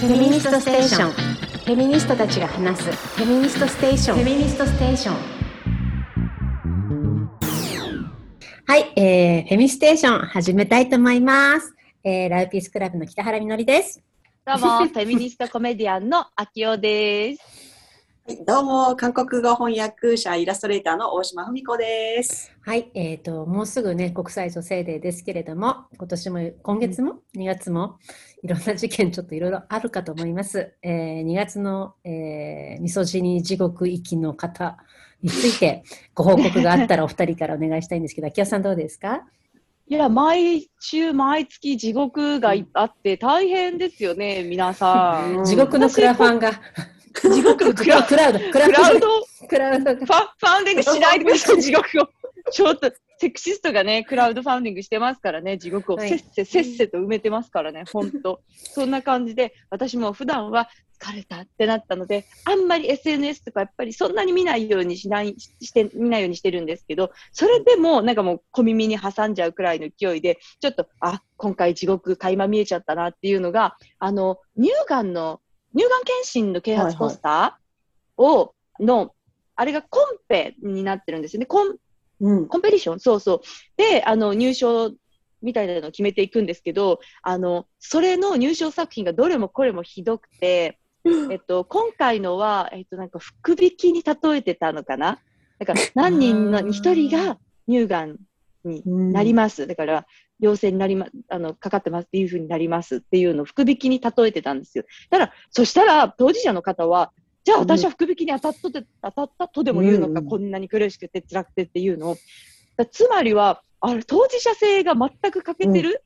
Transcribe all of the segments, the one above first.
フェミニストステーション。フェミニストたちが話す。フェミニストステーション。フェミニストステーション。はい、えー、フェミステーション始めたいと思います、えー、ラブピースクラブの北原みのりです。どうも、フェミニストコメディアンの秋代です。どうも、韓国語翻訳者、イラストレーターの大島史子です。はい、えーと、もうすぐね、国際女性デーですけれども、今年も、今月も、2月も、いろんな事件ちょっといろいろあるかと思います。えー、2月の、えー、みそじに地獄行きの方について、ご報告があったらお二人からお願いしたいんですけど、秋代さんどうですか？いや、毎週、毎月地獄がいあって大変ですよね、皆さん。地獄のクラファンが、地獄のクラ クラウド、クラウド、クラウド。がファファウンディングしないでください、地獄を。ちょっと、セクシストがね、クラウドファウンディングしてますからね、地獄をはいせっせ、せっせと埋めてますからね、ほんと。そんな感じで、私も普段は疲れたってなったので、あんまり SNS とかやっぱりそんなに見ないようにしない、して、見ないようにしてるんですけど、それでもなんかもう小耳に挟んじゃうくらいの勢いで、ちょっと、あ、今回地獄垣間見えちゃったなっていうのが、あの、乳がんの、乳がん検診の啓発ポスターを、の、あれがコンペになってるんですよね。コンうん。コンペティション？そうそう。で、あの、入賞みたいなのを決めていくんですけど、あの、それの入賞作品がどれもこれもひどくて、えっと、今回のは、えっと、なんか福引きに例えてたのかな？だから何人のに一人が乳がんになります。だから、陽性になりま、あの、かかってますっていうふうになりますっていうのを福引きに例えてたんですよ。だから、そしたら、当事者の方は、じゃあ私は福引きに当たったとで、当たったとでも言うのか、うんこんなに苦しくて辛くてっていうのを。だつまりは、あれ、当事者性が全く欠けてる、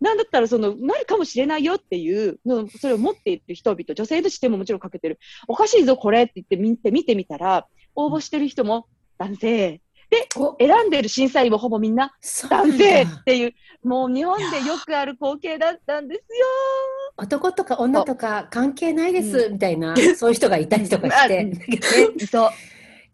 なんだったら、その、なるかもしれないよっていうの、それを持っている人々、女性の視点ももちろん欠けてる。おかしいぞ、これって言って見て、見てみたら、応募してる人も男性。で、お選んでる審査員もほぼみんな男性っだていう、もう日本でよくある光景だったんですよ。男とか女とか関係ないです、みたいな、そういう人がいたりとかして。そう。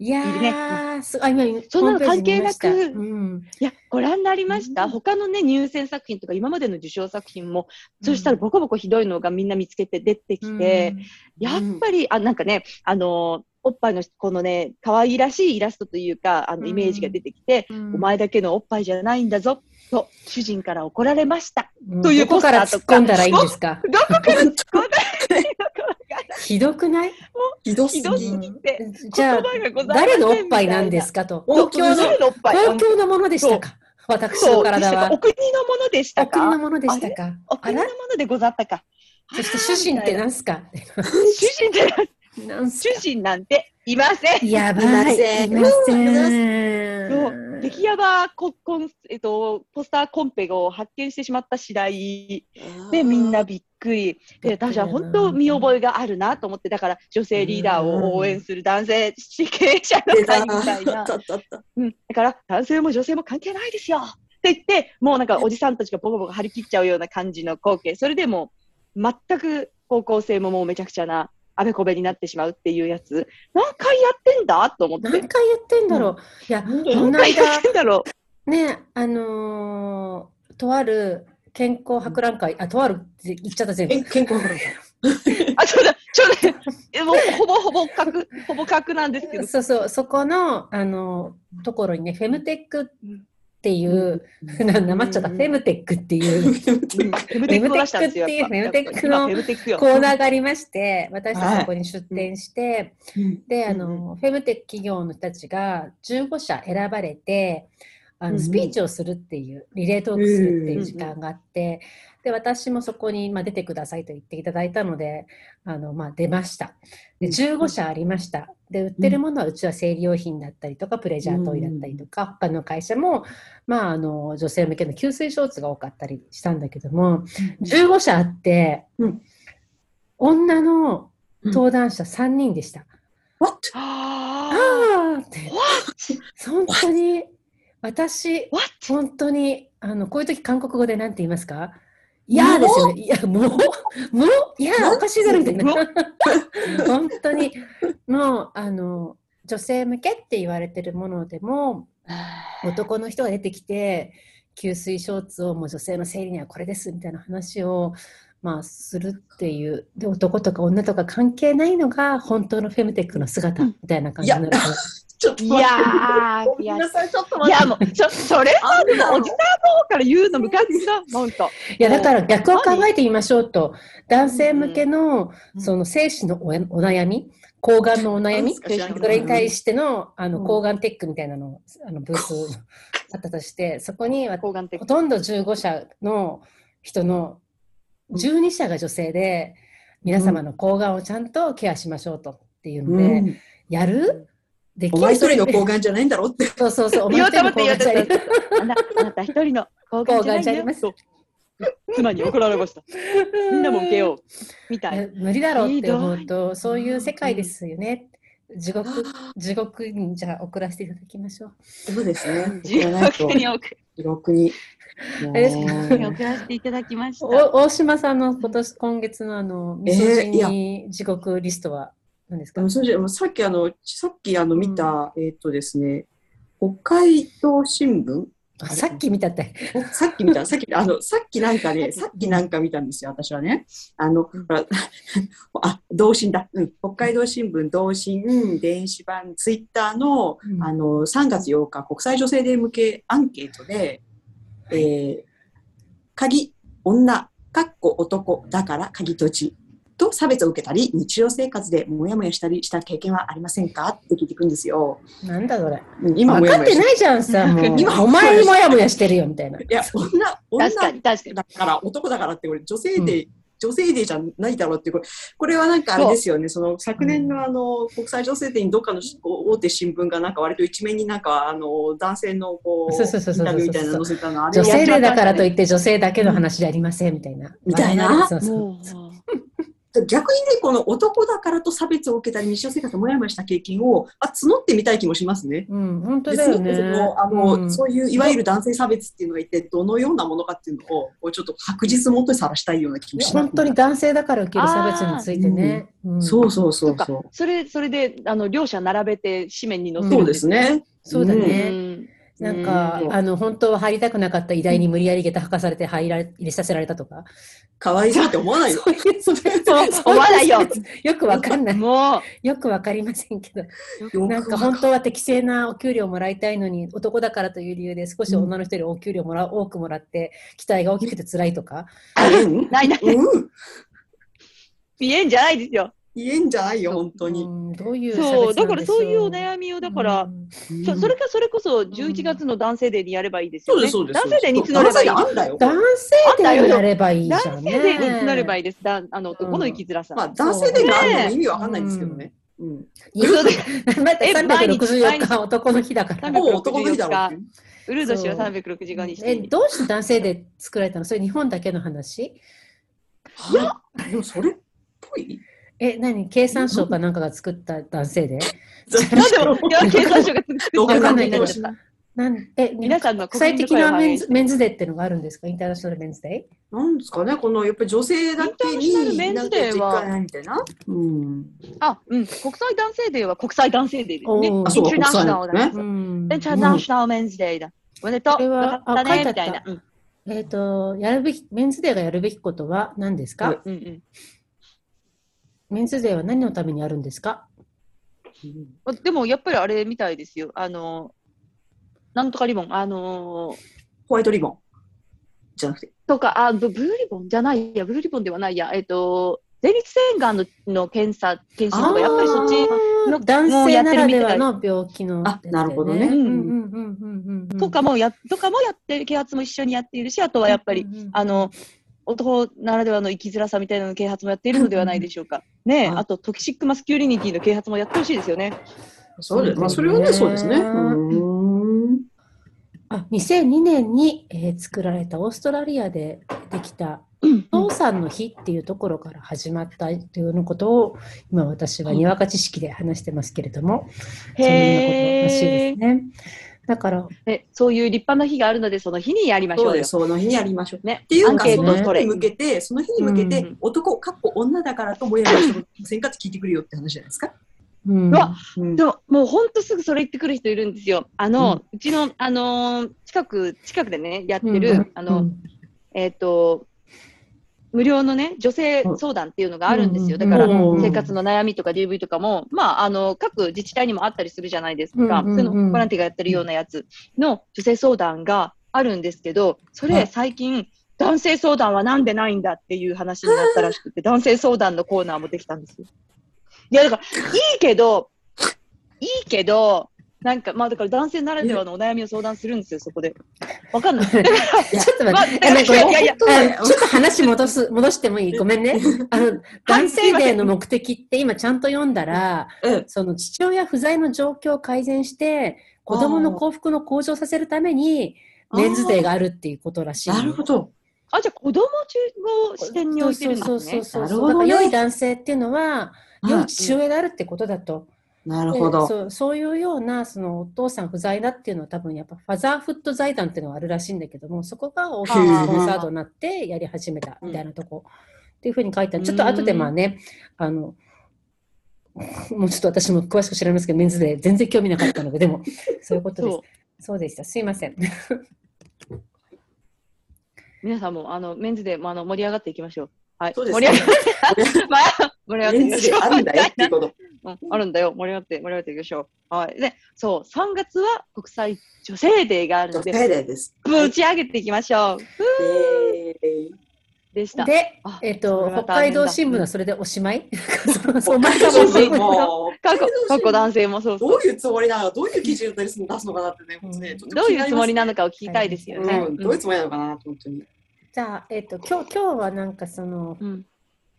いやいるね。ー、すあ今、そんなの関係なくうん、いや、ご覧になりました、うん。他のね、入選作品とか、今までの受賞作品も、そしたらボコボコひどいのがみんな見つけて出てきて、やっぱり、あ、なんかね、あのーおっぱいのこのね、可愛らしいイラストというか、あの、うん。イメージが出てきて、うん。お前だけのおっぱいじゃないんだぞ、と、主人から怒られました。うん。というどこから突っ込んだらいいんですか？どこから突っ込んだらいいのかわか？らないひどくない？ひどすひどすぎ。ぎて、じゃあ誰のおっぱいなんですかと？東京の誰のおっぱい。東京のものでしたか？私の体は。お国のものでしたお国のかものでしたか？お国のものでござったか。そして主人って何すか？主人で、なんすか？主人なんていません。やばい。いません。いませそんう、激ヤバココン、えっと、ポスターコンペを発見してしまった次第。で、みんなびっくり。で、私は本当見覚えがあるなと思って、だから女性リーダーを応援する男性経営者の会みたいな。たったったうん、だから男性も女性も関係ないですよ。って言って、もうなんかおじさんたちがボコボコ張り切っちゃうような感じの光景。それでもう全く方向性ももうめちゃくちゃなあべこべになってしまうっていうやつ。何回やってんだと思って。何回やってんだろういやこ何の回やっ間てんだろねあのーとある健康博覧会あとあるって言っちゃった全部え健康保険う。あ、そうだ、ちょっとね、えもうほぼほぼ角、ほぼ角なんですけど。そうそう、そこの、あの、ところにね、フェムテックっていう、ななまっちゃった、うん。フェムテックっていう。う んフェムテックっていうフェムテックよ。コーナーがありまして、私たちはいそこに出店して、で、あの、フェムテック企業の人たちが15社選ばれて、あのスピーチをするっていう、リレートークするっていう時間があって、で、私もそこに、まあ、出てくださいと言っていただいたので、あの、まあ、出ました。で、うん。15社ありました。で、売ってるものはうちは生理用品だったりとか、プレジャートイだったりとか、他の会社も、まあ、あの、女性向けの吸水ショーツが多かったりしたんだけども、15社あって、うん女の登壇者3人でした。What? あああって? 本当に、私、What? 本当に、あの、こういう時韓国語で何て言いますか？いやーですよね。いや、もう、もう、いやー、おかしいだろ、みたいな。本当に、もう、あの、女性向けって言われてるものでも、男の人が出てきて、吸水ショーツをもう女性の生理にはこれですみたいな話をまあ、するっていう、で、男とか女とか関係ないのが本当のフェムテックの姿みたいな感じになる。ちょっとい待って。やー、い。やごめんなさい、ちょっとい待って。やもう、そそれはでもおじさんの方から言うのムカつくな、ほんと。いや、だから逆を考えてみましょうと。男性向けの、うん。その精子のおお悩み、抗がんのお悩み、それに対しての、あの、うん。抗がんテックみたいなの、あの、ブースあったとして、そこには抗がん的ほ。とんど15社の人の12社が女性で、皆様の抗がんをちゃんとケアしましょうとっていうので、うん。やる？できお前一人の抗がんじゃないんだろって。そうそうそう、お前一うと思って人の抗がんじゃない。あなあなた一人の抗がんじゃないんだよ妻に怒られました。みんなも受けよう。みたい無理だろうって思うひと、そういう世界ですよね。地獄、地獄にじゃあ送らせていただきましょう。そうですね。地獄に送地獄に。あれですか？もう送らせていただきました。お大島さんの今年、今月のあの、ミソジえーいやニ地獄リストは何ですか、それじゃもうさっきあの、さっきあの見た、えっ、とですね、北海道新聞？あさっき見たって。さっき見た、さっき、あの、さっきなんかね、さっきなんか見たんですよ、私はね。あの、あ、同心だ。うん。北海道新聞、同心、電子版、ツイッターの、うん。あの、3月8日、国際女性デー向けアンケートで、えー、鍵、女、かっこ男だから鍵土地と差別を受けたり、日常生活でモヤモヤしたりした経験はありませんか？って聞いていくんですよ。なんだそれ。うん今分モヤモヤしてかってないじゃんさ、もう。今お前にもやもやしてるよ、みたいな。いや、女、女確かに、確かに。だから男だからってこれ女性で、女性デーじゃないだろうってこれこれはなんかあれですよねその昨年のあの国際女性デーにどっかのし大手新聞がなんか割と一面になんかあの男性のこうそうそうそうそうインタビューみたいなの載せたのあれ女性デーだからといっって女性だけの話じゃありません、みたいな。みたいなそうそう逆にねこの男だからと差別を受けたり日常生活でもやもやした経験をあ募ってみたい気もしますね。うん、本当でだよね。そのあの、うんそういういわゆる男性差別っていうのが一体どのようなものかっていうのをちょっと白日もとにさらしたいような気もします、本当に男性だから受ける差別についてね。うんそうそうそそうそう。それ、それで、あの、両者並べて紙面に載せるんそうです。ね。そうだうね。ん。なんかう、んあの、本当は入りたくなかった医大に無理やり下駄履かされて入られ入れさせられたとか。かわいそうって思わないよ。思わないよ。よくわかんない。もよくわかりませんけど。よなんか本当は適正なお給料もらいたいのに、男だからという理由で少し女の人よりお給料もら多くもらって、期待が大きくて辛いとか。ないない。うん。見えんじゃないですよ。言えんじゃないよ、本当に。うんどういうそう、だからそういうおみ悩みを、だから、うんそそれかそれこそ11月の男性デーにやればいいですよね。そうです、そうです。男性デーに募ればいい。男性デーあんだよ。男性でやればいいじゃんね。男性デーに募ればいいです。だあの、男の生きづらさ。まあ、男性デーがあるのも意味わかんないんですけどね。うん。またえ毎日？364日男の日だから。もう男の日だろう。ウルード氏は365にしてえ。どうして男性で作られたの？それ日本だけの話？いや、でもそれっぽい？え、何？経産省かなんかが作った男性で？なんでも、いや、経産省が作ってどうわかんるなんえ、皆さんの国際的なメンズメンズデーっていうのがあるんですか？インターナショナルメンズデなんですかね、このやっぱり女性だけにインターナショナルメンズデーは。うん。あ、うん。国際男性デーは国際男性デーですね。おー。あ、そう、インターナショナルだね。ー。うん。 International Men's Day だ。おめでとう。たえっ、と、やるべき、メンズデーがやるべきことは何ですか、はいうんうんメンズデーは何のためにあるんですか？あでもやっぱりあれみたいですよ。あの、なんとかリボン、あのホワイトリボン。じゃなくて。とか、あブブルーリボンじゃないや、ブルーリボンではないや、えっと、前立腺がんのの検査、検診とか、やっぱりそっちの男性ならではの病気の、あなるほどね。うんうんうんうんうんとかもや、とかもやってる、啓発も一緒にやっているし、あとはやっぱり、うんうんうん。あの、男ならではの生きづらさみたいなの啓発もやっているのではないでしょうか。ねあと、トキシックマスキュリニティの啓発もやってほしいですよね。そうです。まあ、それはね、そうですね。うーん。あ2002年に、えー作られたオーストラリアでできたお父さんの日っていうところから始まったというようなことを今私はにわか知識で話してますけれども、そんなことらしいへですね。だから、え。そういう立派な日があるので、その日にやりましょうよその日にやりましょう。ねっ、ていうか、アンケーその日ト取れに。向けて、その日に向けてうん、男、かっこ女だからともやもやしてませんかって 聞いてくるよって話じゃないですか。うんうわうんでも、もう本当すぐそれ言ってくる人いるんですよ。あの、うちの、あのー近く、近くでね、やってる、あの、うんえっ、と、無料のね、女性相談っていうのがあるんですよ。だから、うん生活の悩みとか DV とかも、まあ、あの、各自治体にもあったりするじゃないですか。そういうのボランティアがやってるようなやつの女性相談があるんですけど、それはい最近、男性相談はなんでないんだっていう話になったらしくて、男性相談のコーナーもできたんですよ。いや、だから、いいけど、いいけど、なんか、まあだから男性ならではのお悩みを相談するんですよ、そこで。わかんない。ちょっと待って、まあいやいやちょっと話戻す、戻してもいい？ごめんね。あの、男性デーの目的って今ちゃんと読んだら、うん。その父親不在の状況を改善して、子供の幸福の向上させるために、メンズデーがあるっていうことらしいの。なるほど。あ、じゃあ子供中を視点に置いてるんですね。そうそうそうそう。良い男性っていうのは、良はいい父親であるってことだと。でなるほど。そうそういうようなそのお父さん不在だっていうのは多分やっぱファザーフット財団っていうのがあるらしいんだけどもそこが大きなスポンサードになってやり始めたみたいなとこ、っていうふうに書いてあるちょっと後でまあねあのもうちょっと私も詳しく知らないですけどメンズで全然興味なかったのででも そういうことですそうそうでしたすいません皆さんもあのメンズでもあの盛り上がっていきましょう。はい。そうです盛り上がって、まあ、盛り上がってメンズいきましょう。であるんだよっていうこと。うんあるんだよ。盛り上がって、盛り上がっていきましょう。はい。で、そう、3月は国際女性デーがあるの女で、性デーです。ぶち上げていきましょう。えーでした。であ、えっとそれは北海道新聞はそれでおしまい？そうそう北海道新聞も過去、過去男性もそうそう。どういうつもりなの？か、どういう記事を出すのかなってね、本当ねどういうつもりななのかを聞きたいですよね。うん、どういうつもりなのかな、本当に。じゃあ、えっと今日今日はなんかそのうん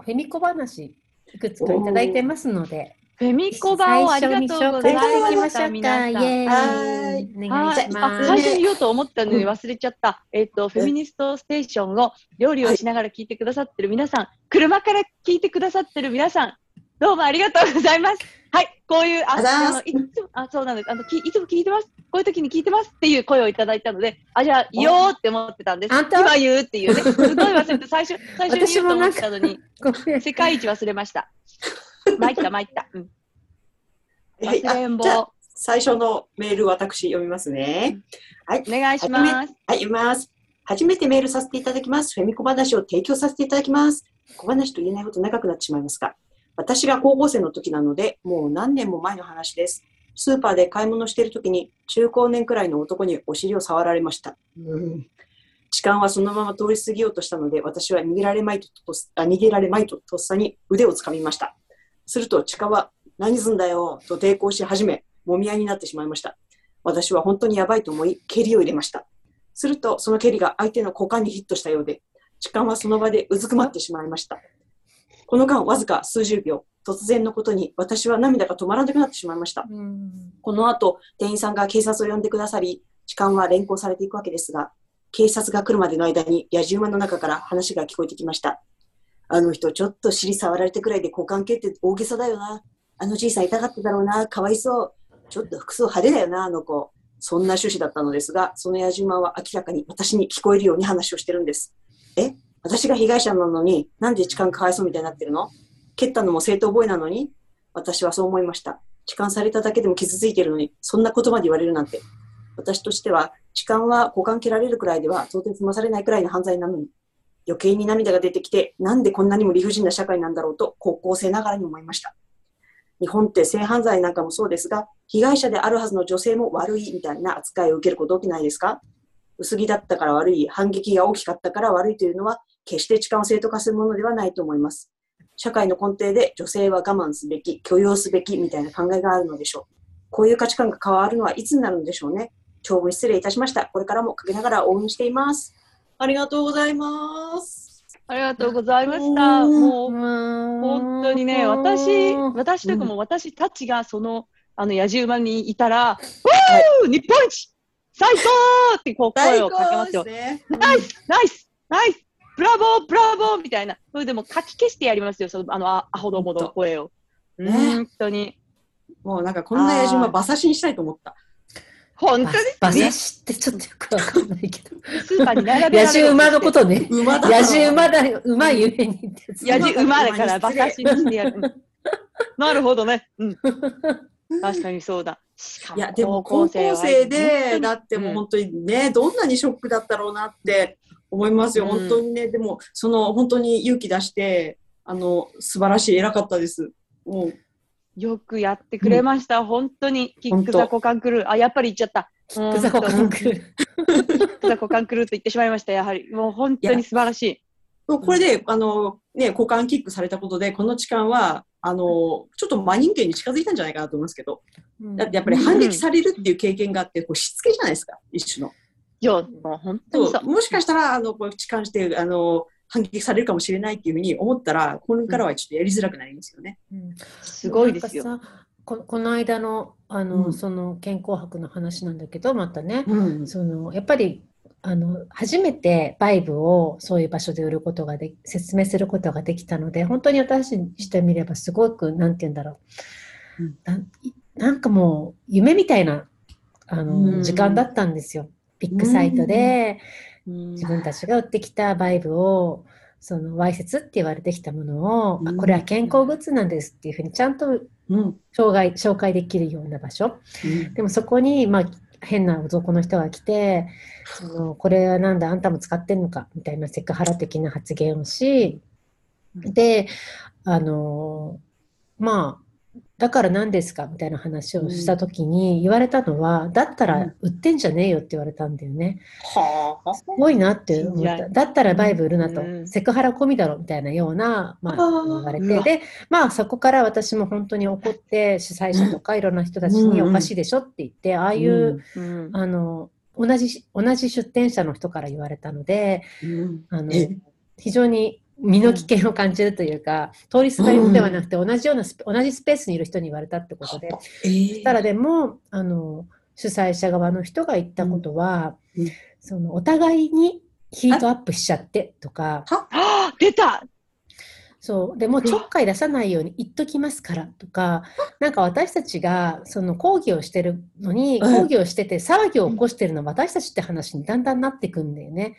フェミコ話いくつかいただいてますので、フェミコバをありがとうございました。皆さん。はーイ。お願いしあます。最初に言おうと思ったのに忘れちゃった。えっと、フェミニストステーションを料理をしながら聞いてくださってる皆さん、車から聞いてくださってる皆さん、どうもありがとうございます。はい、こういう、ああのいつも、あ、そうなんです。あの、きいつも聞いてます。こういう時に聞いてますっていう声をいただいたので、あ、じゃあ、言おうって思ってたんです。今言うっていうね。すごい忘れて、最初、最初に言おうと思ってたのに。世界一忘れました。参った、参った。うん。はい忘れんぼあじゃあ最初のメール、私読みますね。はい。お願いします。はい、読みます。初めてメールさせていただきます。フェミコ話を提供させていただきます。小話と言えないほど長くなってしまいますが、私が高校生の時なので、もう何年も前の話です。スーパーで買い物している時に、中高年くらいの男にお尻を触られました。うん痴漢はそのまま通り過ぎようとしたので、私は逃げられまいととっあ逃げられまいととっさに腕をつかみました。すると、痴漢は何すんだよと抵抗し始め、もみ合いになってしまいました。私は本当にやばいと思い、蹴りを入れました。すると、その蹴りが相手の股間にヒットしたようで、痴漢はその場でうずくまってしまいました。この間、わずか数十秒、突然のことに私は涙が止まらなくなってしまいました。うんこの後、店員さんが警察を呼んでくださり、痴漢は連行されていくわけですが、警察が来るまでの間に野じ馬の中から話が聞こえてきました。あの人、ちょっと尻触られてくらいで股間蹴って大げさだよな。あのじいさん痛がってだろうな。かわいそう。ちょっと服装派手だよな、あの子。そんな趣旨だったのですが、その野じ馬は明らかに私に聞こえるように話をしてるんです。え？私が被害者なのに、なんで痴漢かわいそうみたいになってるの？蹴ったのも正当覚えなのに？私はそう思いました。痴漢されただけでも傷ついてるのに、そんな言葉で言われるなんて。私としては、痴漢は股間蹴られるくらいでは到底済まされないくらいの犯罪なのに、余計に涙が出てきて、なんでこんなにも理不尽な社会なんだろうと、高校生ながらに思いました。日本って性犯罪なんかもそうですが、被害者であるはずの女性も悪いみたいな扱いを受けること起きないですか？薄着だったから悪い、反撃が大きかったから悪いというのは、決して痴漢を正当化するものではないと思います。社会の根底で女性は我慢すべき、許容すべきみたいな考えがあるのでしょう。こういう価値観が変わるのはいつになるのでしょうね。長文失礼いたしました。これからもかけながら応援しています。ありがとうございます。ありがとうございました。もう、本本当にね、私、私というかもう私たちがその、あの、野じ馬にいたら、おー日本一最高ってこう声をかけますよ。ね。ナイスナイスナイスブラボーブラボーみたいな。それでも書き消してやりますよ、その、あの、あアホどもの声を。ね本当に。もうなんかこんな野じ馬馬刺しにしたいと思った。本当に、馬刺しってちょっとよくわかんないけど。スーパーに並べ野じ馬のことね。馬だ野じ馬だ、馬ゆえに。野じ馬だから馬刺しにしてやる。うんなるほどね。うん。確かにそうだ。しかいや、でも高校生はで、だってもううん本当にね、どんなにショックだったろうなって思いますよ。うん本当にね、でも、その、本当に勇気出して、あの、素晴らしい、偉かったです。もう、よくやってくれました。本当に。キックザコカンクルー。あ、やっぱり言っちゃった。クザコカンクルー。キックザコカンクルーと言ってしまいました。やはり。もう本当に素晴らしい。もうこれで、あの、ね、股間キックされたことで、この痴漢は、あの、ちょっと真人間に近づいたんじゃないかなと思いますけど、だってやっぱり反撃されるっていう経験があって、こうしつけじゃないですか、一種の。いや、もう本当にそうそう。もしかしたら、あの、こう痴漢して、あの、反撃されるかもしれないっていうふうに思ったら、これからはちょっとやりづらくなりますよね。うんすごいですよ。ここの間のあの、うんその健康博の話なんだけどまたね、うん。そのやっぱりあの初めてバイブをそういう場所で売ることがで説明することができたので本当に私にしてみればすごくなんて言うんだろう、うんなんなんかもう夢みたいなあの、うん時間だったんですよ。ビッグサイトで、うん。自分たちが売ってきたバイブをそのわいせつって言われてきたものを、うん。あこれは健康グッズなんですっていうふうにちゃんとうん。紹介紹介できるような場所。でもそこに、まあ、変な男の人が来てそのこれはなんだあんたも使ってんのかみたいなセクハラ的な発言をしであのまあだから何ですかみたいな話をした時に言われたのは、だったら売ってんじゃねえよって言われたんだよね。はあ。すごいなって思った。だったらバイブ売るなと、うん。セクハラ込みだろみたいなような、まあ、言われて、で、まあそこから私も本当に怒って、主催者とかいろんな人たちにうんおかしいでしょって言って、ああいう、うんあの、同じ、同じ出店者の人から言われたので、うん。あのえ、非常に身の危険を感じるというか、通りすがりではなくて、同じような同じスペースにいる人に言われたってことで、えー。そしたらでも、あの、主催者側の人が言ったことは、うん。うんその、お互いにヒートアップしちゃってとか、ああ出た。そう、でもうちょっかい出さないように言っときますからとか、なんか私たちがその抗議をしてるのに、うん。抗議をしてて騒ぎを起こしてるのは私たちって話にだんだんなってくんだよね。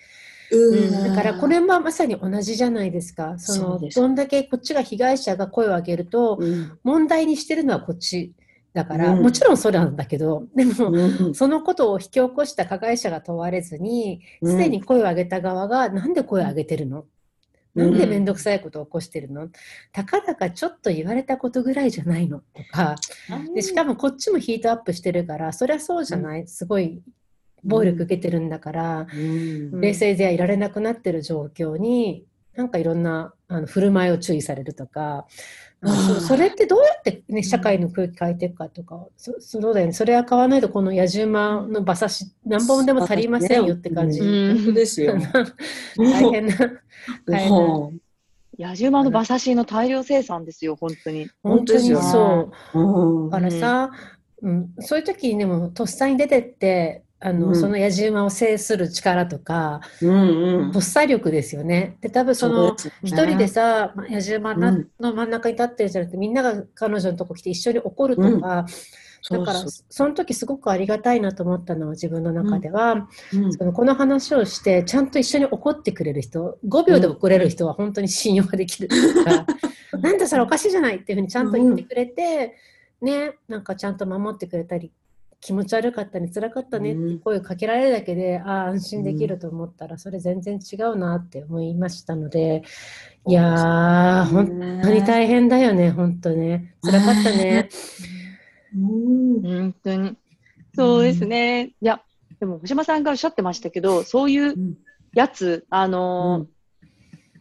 うん。だからこれもまさに同じじゃないですか。そのどんだけこっちが被害者が声を上げると、うん。問題にしてるのはこっちだから、うん。もちろんそうなんだけど、でも、うん。そのことを引き起こした加害者が問われずに、すでに声を上げた側が、なんで声を上げてるの、うん。なんでめんどくさいことを起こしてるの？たかだかちょっと言われたことぐらいじゃないの？とか、でしかもこっちもヒートアップしてるから、そりゃそうじゃない、すごい暴力受けてるんだから、うん冷静ではいられなくなってる状況に、なんかいろんなあの振る舞いを注意されるとか、そそれってどうやって、ね、社会の空気変えていくかとか、そそうだよね、それは買わないとこの野じ馬の馬刺し何本でも足りませんよって感じ。うん本当ですよ。大変な、大変な。も野じ馬の馬刺しの大量生産ですよ、本当に。本当にそう。ううんだからさ、うん、そういう時にでもとっさに出てってあの、うん。その野じ馬を制する力とか、うんうん。とっさ力ですよね。で多分そのそうですね。一人でさ、ま野じ馬の真ん中に立ってるじゃなくてみんなが彼女のとこ来て一緒に怒るとか、だからその時すごくありがたいなと思ったのは自分の中では、そううん。そのこの話をしてちゃんと一緒に怒ってくれる人5秒で怒れる人は本当に信用ができるというか、なんだそれおかしいじゃないっていうふうにちゃんと言ってくれて、ねなんかちゃんと守ってくれたり気持ち悪かったね辛かったねって声をかけられるだけで、ああ安心できると思ったらそれ全然違うなって思いましたのでいやー本当に大変だよね本当ね。辛かったね。うん。本当に。そうですね。いや、でも、星間さんがおっしゃってましたけど、そういうやつ、あのー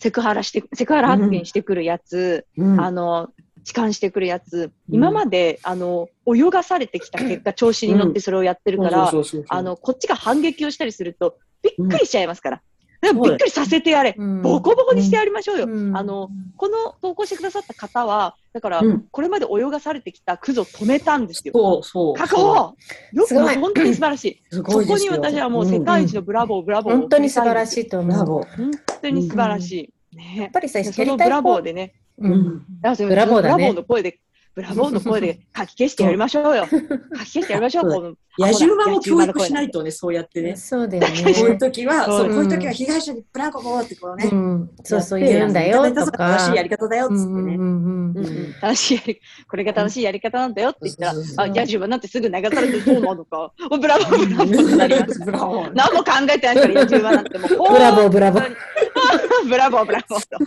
セクハラして、セクハラ発言してくるやつ、うん。あの、痴漢してくるやつ、うん。今まで、あの、泳がされてきた結果、調子に乗ってそれをやってるから、あの、こっちが反撃をしたりすると、びっくりしちゃいますから。でもそうびっくりさせてやれ。うん。ボコボコにしてやりましょうよ。うん。あの、この投稿してくださった方は、だから、うん。これまで泳がされてきたクズを止めたんですよ。そうそう。確保。よく、本当に素晴らしい。すそこにごいですよ。私はもう世界一のブラボー、ブラボーを本当に素晴らい。しいと思う。本当に素晴らしい。やねっぱりさ、でそのブラボーでね、うんうんだからそのブラボーだねブラボーの声でブラボーの声で書き消してやりましょうよ。書き消してやりましょう。そうこの野獣馬も教育しないとね、そうやってね。そうだよこういうね。時は、そうそう、こういううん時は被害者にブラボーってこうね。うん、そうそうやって言うんだよとか。正しいやり方だよっつってね。正しいやり、これが正しいやり方なんだよって言ったら、あ、野獣馬なんてすぐ流されてどうなのか。おブラボー、ブラボーってなりました。ブラボー何も考えてないから、野獣馬なんてもう、ブラボー、ブラボー。ブラボー、ブラボーと。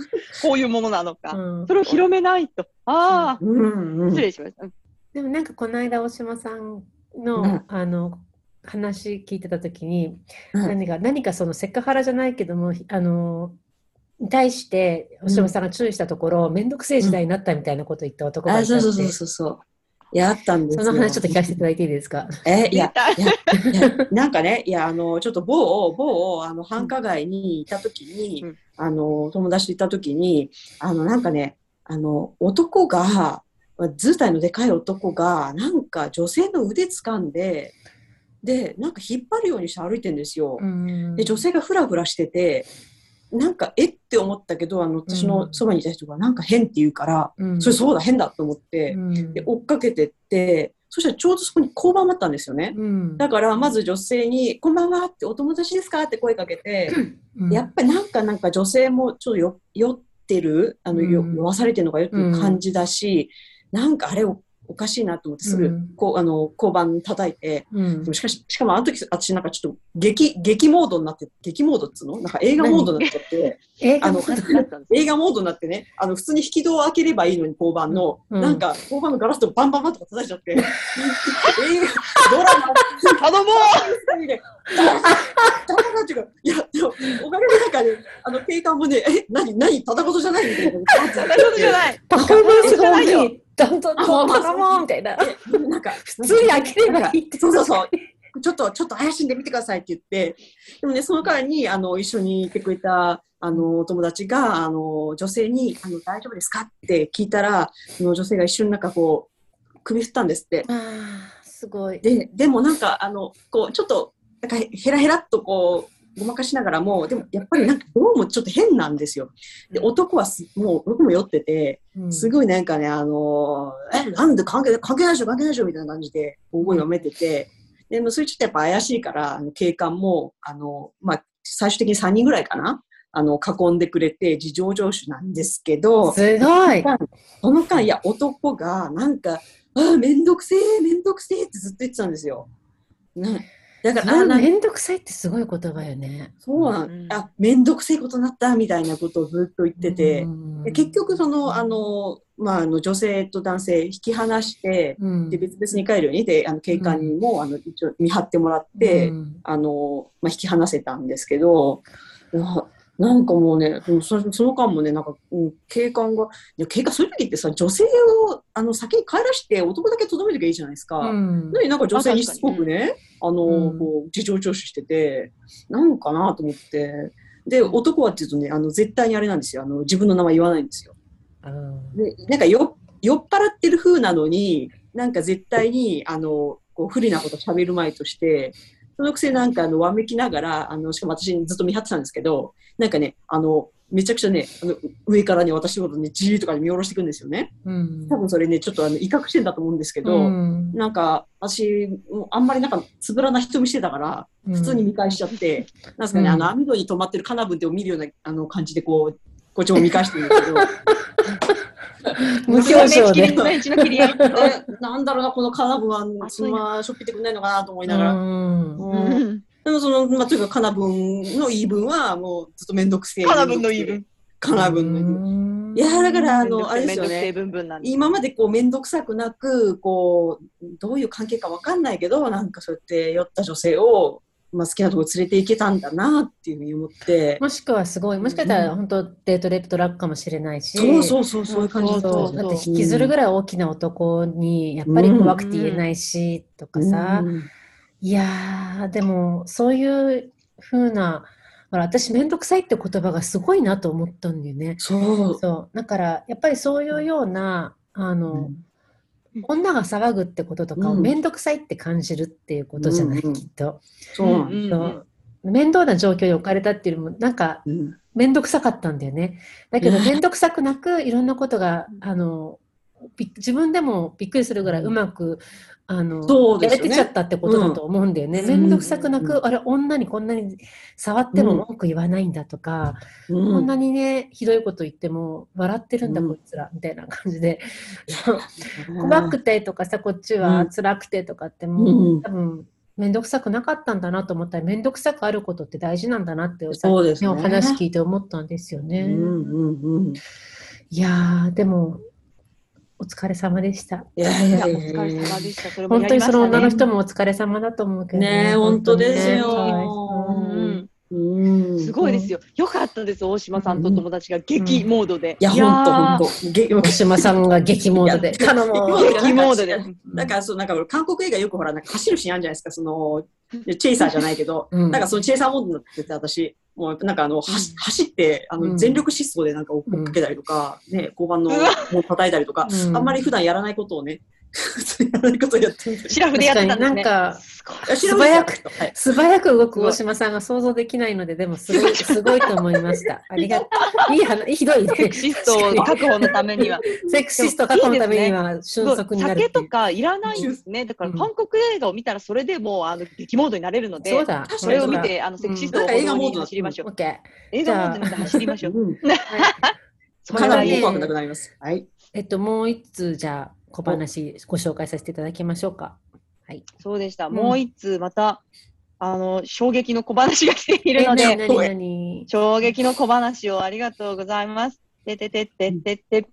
こういうものなのか。うんそれを広めないと。ああ、うんうん失礼しました。でもなんかこの間大島さんの、うんあの話聞いてた時に、うん何か何かそのセクハラじゃないけどもあのに対して大島さんが注意したところ面倒、くせえ時代になったみたいなことを言った男があ、いたって、そうそうそうそうそう。いや、あったんですよ。その話ちょっと聞かせていただいていいですか？え、いや、言いいや、いやなんかね、いや、あの、ちょっと某、某、あの、繁華街にいたときに、うんあの、友達といたときに、あの、なんかね、あの、男が、図体のでかい男が、なんか女性の腕掴んで、で、なんか引っ張るようにして歩いてんですよ。うんで、女性がフラフラしてて、なんか、えって思ったけど、あの、私のそばにいた人が、なんか変って言うから、うん。それそうだ、変だと思って、うん。で、追っかけてって、そしたらちょうどそこに交番もあったんですよね。うん。だから、まず女性に、こんばんはって、お友達ですか？って声かけて、うん。やっぱりなんか、なんか女性もちょっとよ酔ってる、あの、ようん。酔わされてるのか酔ってる感じだし、なんかあれおおかしいなと思って、すぐ、うん。こう、あの、交番叩いて、うん。でもしかし、しかもあの時、私なんかちょっと劇、劇モードになって、劇モードっつうの？なんか映画モードになっちゃって、あの映画もだったんです映画モードになってね、あの、普通に引き戸を開ければいいのに、交番の、うんなんか、交番のガラスとかバンバンバンとか叩いちゃって、映画、ドラマ、頼もう。か、いや、でも、おかげでなんかね、あの、警官もね、え、何、何、ただ事じゃないみたいな感じう大丈夫じゃない。パフォーマンスが大きじゃないい。どんどんどん頼もうみたいな。えなんか、普通に開ければいいって。そうそうそう。ちょっと、ちょっと怪しんでみてくださいって言って、でもね、その間に、あの、一緒にいてくれた、あの、お友達が、あの、女性に、あの、大丈夫ですかって聞いたら、その女性が一瞬なんかこう、首振ったんですって。ああ、すごい。で、でもなんか、あの、こう、ちょっと、なんか、ヘラヘラっとこう、ごまかしながらも、でも、やっぱりなんか、どうもちょっと変なんですよ。で、男はす、もう、男も酔ってて、すごいなんかね、あのーえ、なんで関係関係ないでしょ、関係ないでしょ、みたいな感じで、大声をめてて、でもそれちょっとやっぱ怪しいから、あの警官も、あの、まあ、最終的に3人ぐらいかな、あの、囲んでくれて、事情聴取なんですけど、すごい。その間、いや、男が、なんか、ああ、めんどくせえ、めんどくせえってずっと言ってたんですよ。ね、だから、あなんかめんどくさいってすごい言葉よね。そうなん、うんあ、めんどくせえことになった、みたいなことをずっと言ってて、うんで結局、その、あ、の、まあ、あの、女性と男性引き離して、うん。で、別々に帰るように、で、あの、警官にも、あの、一応見張ってもらって、うん。あの、まあ、引き離せたんですけど、ななんかもうね、そその間もね、なんか、うん、警官が、いや、警官、そういう時ってさ、女性を、あの、先に帰らして、男だけ留めときゃいいじゃないですか。うんなになんか女性にしつこくね、あの、うんこう、事情聴取してて、なんかなと思って、で、男はっていうとね、あの、絶対にあれなんですよ。あの、自分の名前言わないんですよ。うんで、なんかよ、酔っ払ってる風なのに、なんか絶対に、あの、こう、不利なこと喋る前として、そのくせなんか、あの、わめきながら、あの、しかも私にずっと見張ってたんですけど、なんかね、あの、めちゃくちゃね、あの上からね、私のことね、じーとかに見下ろしていくんですよね。うん。多分それね、ちょっとあの、威嚇してんだと思うんですけど、うん。なんか、私、あんまりなんか、つぶらな瞳してたから、普通に見返しちゃって、なんですかね、うん。あの、網戸に止まってるカナブンってを見るような、あの、感じでこう、こっちも見返してるんですけど、無表情で。目一の切り合い。え なんだろうな、このカナブンは、そのまましょっぴってくんないのかなと思いながら。でもその、まあ、というか、カナブンの言い分は、もう、ずっとめんどくせえ。カナブンの言い分。カナブンの言い分。分いや、だから、あの、あれですよね。今までこう、めんどくさくなく、こう、どういう関係かわかんないけど、なんかそうやって酔った女性を、まあ、好きなとこ連れて行けたんだな、っていうふうに思って。もしくはすごい、もしかしたら本当デートレイプトラックかもしれないし、そうそうそう、そういう感じだって引きずるぐらい大きな男にやっぱり怖くて言えないし、とかさ、うんいやー、でもそういう風な、ほら、私めんどくさいって言葉がすごいなと思ったんだよね。そう。そう。だから、やっぱりそういうような、あの、女が騒ぐってこととかをうん。めんどくさいって感じるっていうことじゃない、うんうん。きっと。そううん面倒な状況に置かれたっていうよりも、なんか、うん。めんどくさかったんだよね。だけど、ねめんどくさくなく、いろんなことが、あの、び自分でもびっくりするぐらいうまく、あの、そうですよね。やれてちゃったってことだと思うんだよね。うん。めんどくさくなく、うん。あれ、女にこんなに触っても文句言わないんだとか、こんなににね、ひどいこと言っても笑ってるんだ、うん。こいつら、みたいな感じで。怖くてとかさ、こっちは辛くてとかってもう、うん。多分、めんどくさくなかったんだなと思ったら、めんどくさくあることって大事なんだなって、さそうですねお話聞いて思ったんですよね。うんうんうん。いやー、でも、お疲れ様でした。いやいいや、お疲れ様でした。本当にその女の人も。もお疲れ様だと思うけどねえ本当ですよすごいですよ。よかったです、大島さんと友達が激モードで。いや、ほんとほんと。げ大島さんが激モードで。激モードで。だから、そう、なんか、韓国映画よくほら、なんか走るシーンあるじゃないですか、その、チェイサーじゃないけど、うん。なんかそのチェイサーモードになってて、私、もう、なんかあの、走って、あの、うん。全力疾走でなんか追っかけたりとか、ね、交番の、叩いたりとか、うん。あんまり普段やらないことをね、普通にやらないことをやってみて。シラフでやってたんですね。なんか素早く素早く動く大島さんが想像できないので、でもすごい、すごいと思いました。ありがとう。いい話、ひどいね。セクシストを確保のためには。セクシスト確保のためには瞬足になる。酒とかいらないんですね。だから韓国映画を見たらそれでもうあの激モードになれるので、そうだ。それを見てあのセクシストを映画モードに走りましょう。オッケー。映画モードに走りましょう。かなり怖くなくなります。はい。えっと、もう一通、じゃあ、小話ご紹介させていただきましょうか。はい。そうでした。うんもう一通またあの衝撃の小話が来ているのえ、で、衝撃の小話をありがとうございます。てててててて。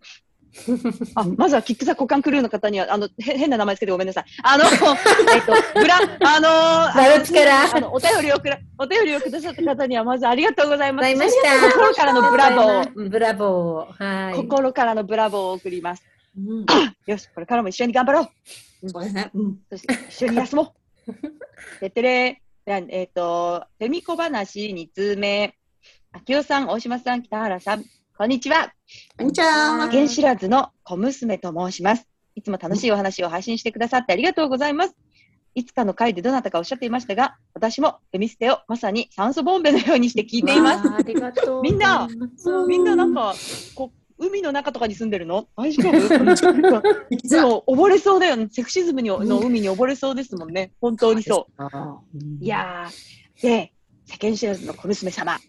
あ、まずはキックザ股間クルーの方には、あの、へ変な名前つけてごめんなさい。あの、えっと、ブラ、あのー、あの、お便りをくら、お便りをくださった方には、まずありがとうございました。心からのブラボー、ー。ブラボー。はい。心からのブラボーを送ります。うん。よし、これからも一緒に頑張ろう。そうですね。うん。そして一緒に休もう。てってれえっ、と、フェミコ話2通目。秋代さん、大島さん、北原さん、こんにちは。こんにちは。原知らずの小娘と申します。いつも楽しいお話を配信してくださってありがとうございます。いつかの回でどなたかおっしゃっていましたが、私もフェミステをまさに酸素ボンベのようにして聞いています。わあ。ありがとう。みんなうんみんななんか、こ海の中とかに住んでるの？大丈夫？でも、溺れそうだよね。セクシズムにの海に溺れそうですもんね。本当にそう。いやー、で、世間知らずの小娘様。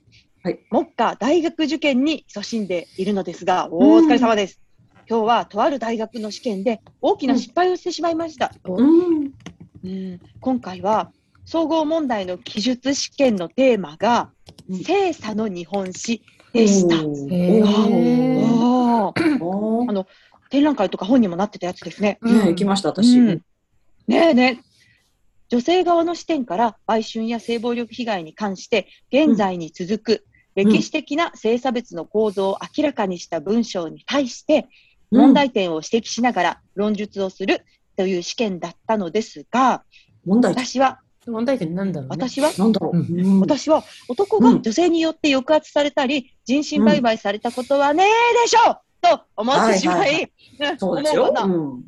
はい目下大学受験に勤しんでいるのですが、お疲れ様です。今日はとある大学の試験で大きな失敗をしてしまいました。うん。うん今回は総合問題の記述試験のテーマが、うん性差の日本史でした。へー。お。ーおー展覧会とか本にもなってたやつですね。ね行きました、私。うん。ねえねえ。女性側の視点から売春や性暴力被害に関して現在に続く歴史的な性差別の構造を明らかにした文章に対してうん。問題点を指摘しながら論述をするという試験だったのですが、問題私は、問題点なんだろうね。私は、なんだろう。うん。うん。私は男が女性によって抑圧されたり、人身売買されたことはねえでしょうと思ってしまはいそうですよ。思うかなうん。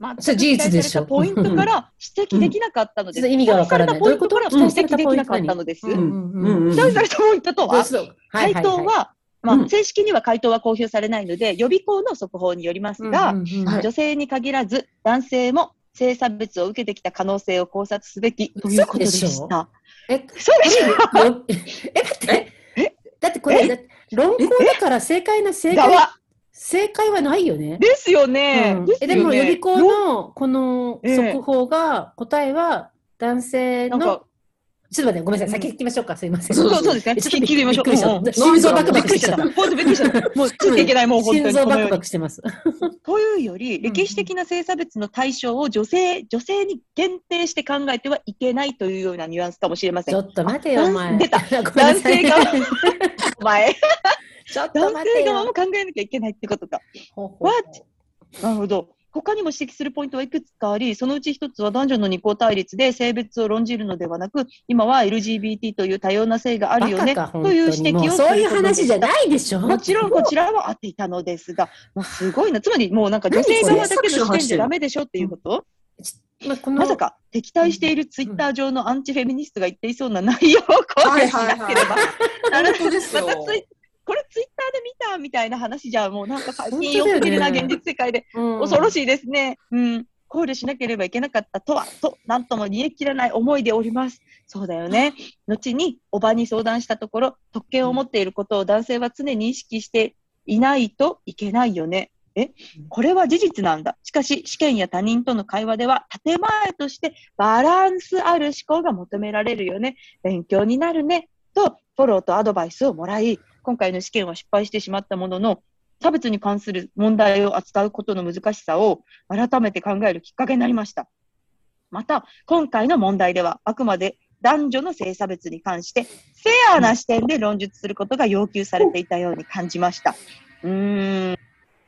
全くそれ事実でしょ。ポイントから指摘できなかったのです。意味がわからないポイントから指摘できなかったのです。うん期うん。うん。うん。待されたポイントとは、回答はまあ、うん。正式には回答は公表されないので、予備校の速報によりますが、女性に限らず男性も性差別を受けてきた可能性を考察すべきということでした。え、そうでしょ？よえ、待って。だってこれ、論考だから正解な正解、側正解はないよね。ですよね。うんえでも予備校のこのええ速報が答えは男性の、ちょっと待って、ごめんなさい、うん先聞きましょうか、すいません。そうそうですね。えちょっと聞いてみましょう。びっくりしたうんうん心臓バク。バクしてたた。本当びっくりした。もうついていけない、もう本当心に。このように臓バクバクしてます。というより、歴史的な性差別の対象を女性、女性に限定して考えてはいけないというようなニュアンスかもしれません。ちょっと待てよ、お前。出た男性側お前、男。性側も考えなきゃいけないってことか。ほうほうほう What？なるほど。他にも指摘するポイントはいくつかあり、そのうち一つは男女の二項対立で性別を論じるのではなく、今は LGBT という多様な性があるよねという指摘をそういう話じゃい。ないでしょ？もちろんこちらは合っていたのですが、もうすごいな。つまりもうなんか女性側だけの視点じゃダメでしょっていうこと？まあこのまさか敵対しているツイッター上のアンチフェミニストが言っていそうな内容を公開しなければなら本当ですよまたツイこれツイッターで見たみたいな話じゃ、もうなんか最近よく見るな、現実世界で。うん恐ろしいですね。うん。考慮しなければいけなかったとは、と、なんとも煮え切らない思いでおります。そうだよね。後に、おばに相談したところ、特権を持っていることを男性は常に意識していないといけないよね。え？これは事実なんだ。しかし、試験や他人との会話では、建前としてバランスある思考が求められるよね。勉強になるね。と、フォローとアドバイスをもらい、今回の試験は失敗してしまったものの、差別に関する問題を扱うことの難しさを改めて考えるきっかけになりました。また、今回の問題では、あくまで男女の性差別に関して、フェアな視点で論述することが要求されていたように感じました。うーん。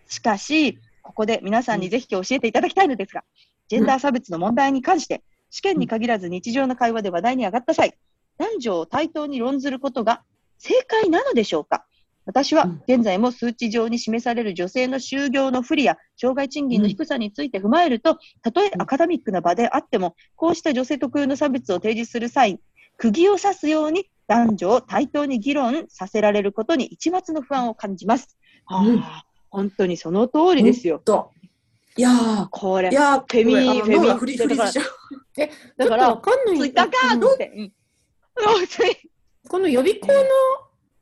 しかし、ここで皆さんにぜひ教えていただきたいのですが、ジェンダー差別の問題に関して、試験に限らず日常の会話で話題に上がった際、男女を対等に論ずることが正解なのでしょうか？私はうん現在も数値上に示される女性の就業の不利や障害賃金の低さについて踏まえると、たとえアカデミックな場であっても、こうした女性特有の差別を提示する際、釘を刺すように男女を対等に議論させられることに一抹の不安を感じます。うんああ本当にその通りですよ。と。いやー、これい。やー、フェミフェミフリフリーズしちゃう。だからわかんないツイッターかうんと思って。うん。この予備校の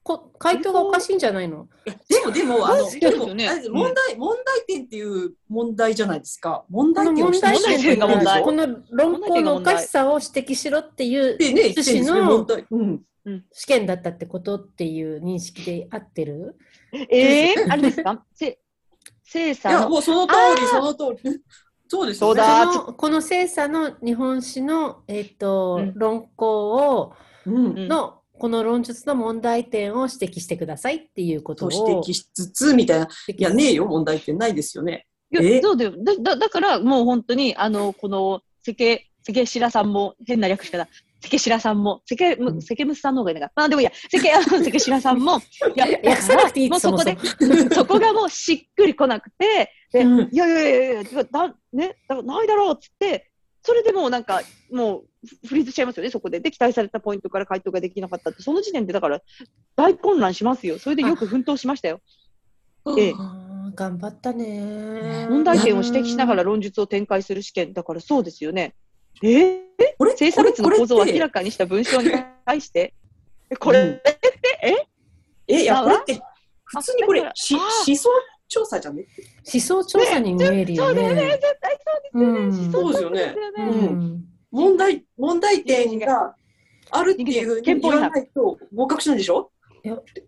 こ回答がおかしいんじゃないの？でも、でも、あの、でも、ね。問題、問題点っていう問題じゃないですか？問題点を問題指摘し点が問題。この論考のおかしさを指摘しろっていう趣旨の問題。うん。試験だったってことっていう認識で合ってる？ええあれですか？せ、精いや。もうその通り、その通り。そうですよね。そうだ。この精査の日本史の、えっとうん。論考をうん。うん。のこの論述の問題点を指摘してくださいっていうこととを指摘しつつ、みたいな。いや、ねえよ、問題点ないですよね。いやえ？そうだよ。だ、だ、だから、もう本当に、あの、この、せけ、せけしらさんも、変な略し方。せけしらさんも、せけうんむ、さんの方がいいのか。まあ、でもいいや、せけ、あの、せけしらさんも、いや、訳さなくていいもうそこで そこがもうしっくりこなくて、で、うんいやいやいやいや、だ、ね、だないだろうっつって、それでもうなんか、もうフフリーズしちゃいますよね、そこで。で、期待されたポイントから回答ができなかったって、その時点でだから、大混乱しますよ。それでよく奮闘しましたよ。ええ頑張ったね問題点を指摘しながら論述を展開する試験。だからそうですよね。えーこれ？性差別の構造を明らかかにした文章に対して、えこれって、え？え、いや、さこれって、普通にこれしあ思想調査じゃね？思想調査に見えるよそうだよね、ね。絶対そうですよね。うんそうですよねうね。ん問題、問題点があるっていうふうに言わないと合格しないでしょ？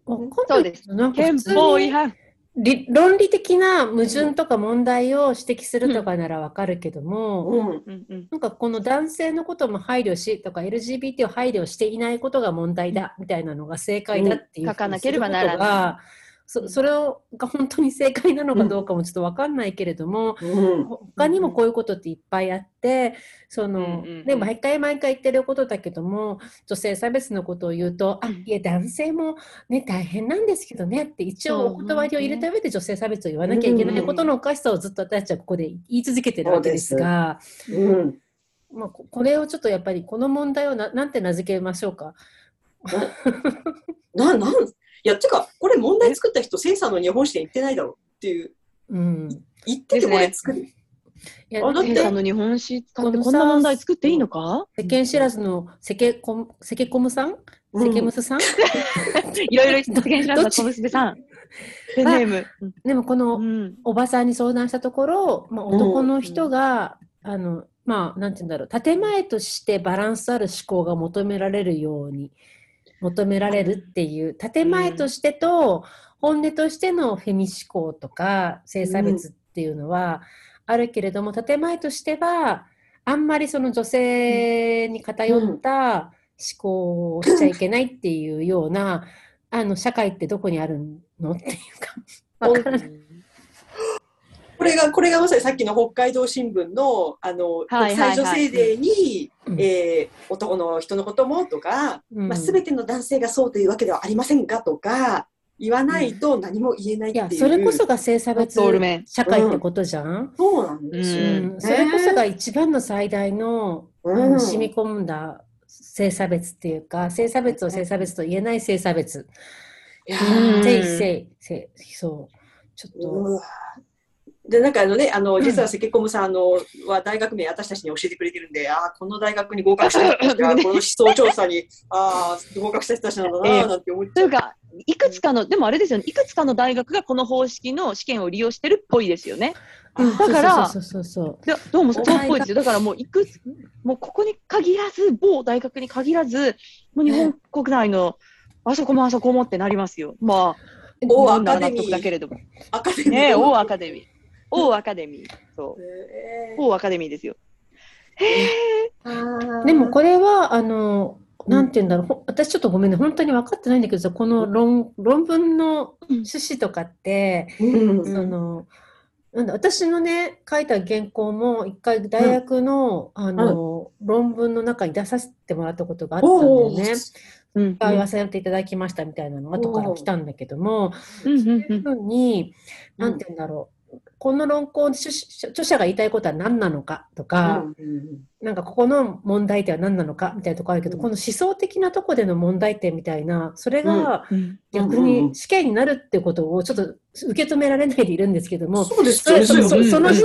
わかんそうです。なんか憲普通に法違反。理論理的な矛盾とか問題を指摘するとかならわかるけども、うん。なんかこの男性のことも配慮しとか LGBT を配慮していないことが問題だみたいなのが正解だっていううん書かなければならないそそれをが本当に正解なのかどうかもちょっとわかんないけれども、うん。他にもこういうことっていっぱいあって、その、うんうんうんで毎回毎回言ってることだけども、女性差別のことを言うと、あ、いや、男性もね、大変なんですけどねって、一応お断りを入れた上で女性差別を言わなきゃいけないことのおかしさをずっと私たちはここで言い続けてるわけですが、うん。まあ、ここれをちょっとやっぱりこの問題をななんて名付けましょうか？な、なん、いや、てか、これ問題作った人、センサーの日本史で言ってないだろうっていう、うん。言っててこれ作る。いやあだって。の日本史使ってこんな問題作っていいのか？世間知らずのセケコム、セケコムさん？うん。セケムスさん、いろいろ世間知らずの小娘さん。ペンネーム。でもこのうん。おばさんに相談したところ、まあ、男の人が、あの、まあ、なんて言うんだろう、建前としてバランスある思考が求められるように、求められるっていう、建前としてと、本音としてのフェミ思考とか、性差別っていうのはあるけれども、建前としては、あんまりその女性に偏った思考をしちゃいけないっていうような、あの、社会ってどこにあるの？っていうか、わからない。これが、これがまさにさっきの北海道新聞の、あの、はい国際女性デーに、うん。えー男の人のこともとか、うん。まあ、全ての男性がそうというわけではありませんかとか、言わないと何も言えないいや、っていう。それこそが性差別社会ってことじゃん、そうなんですよ。うん。それこそが一番の最大の、うん。あの染み込んだ性差別っていうか、性差別を性差別と言えない性差別。いやうんせいせい、せい、そう。ちょっと、で、なんかあのね、あの、実はセケコムさん、あの、は大学名私たちに教えてくれてるんで、ああ、この大学に合格した人たちが、この思想調査に、ああ、合格した人たちなんだなぁ、なんて思っちゃう。というか、いくつかの、でもあれですよね、いくつかの大学がこの方式の試験を利用してるっぽいですよね。うんだからそうそうそうそうでどうもそうっぽいですよ。だからもういくつ、もうここに限らず、某大学に限らず、もう日本国内のあそこもあそこもってなりますよ。まあ、大アカデミー。得だけれども。アカデミー。ねえ、大アカデミー。大アカデミー。そう。え大アカデミーですよ。へえ。ー。でもこれは、あの、なんて言うんだろう、ほ私ちょっとごめんね、本当に分かってないんだけどさ、この論論文の趣旨とかって、うん。その、なんだ私のね、書いた原稿も一回大学の、あの、論文の中に出させてもらったことがあったんだよね。うん。言わせていただきましたみたいなのが後から来たんだけども、うん。うん。そういうふうに、なんて言うんだろう、この論考の著著者が言いたいことは何なのかとか、なんかここの問題点は何なのかみたいなところあるけど、うん。この思想的なところでの問題点みたいな、それがうん。逆うんうんうん。に試験になるってことをちょっと受け止められないでいるんですけども、その事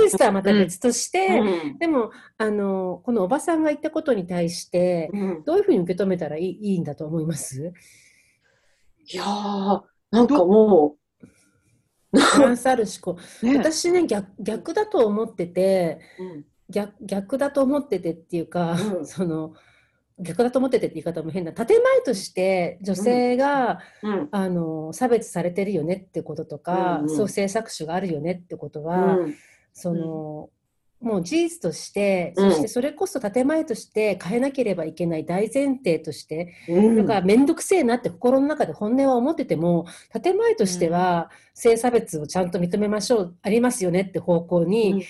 実とはまた別として、うん。でもあの、このおばさんが言ったことに対して、うん。どういうふうに受け止めたらいいいいんだと思います？いやー、なんかもバランスある思考。ね。私ね逆、逆だと思ってて、う、うん逆逆だと思っててっていうか、うん。その逆だと思っててって言い方も変な建前として女性が、うん。あの差別されてるよねってこととか、うんうん。そう政策種があるよねってことは、うん。そのもう事実として、うんそしてそれこそ建前として変えなければいけない大前提として、うんだから面倒くせえなって心の中で本音は思ってても建前としては性差別をちゃんと認めましょうありますよねって方向に、うん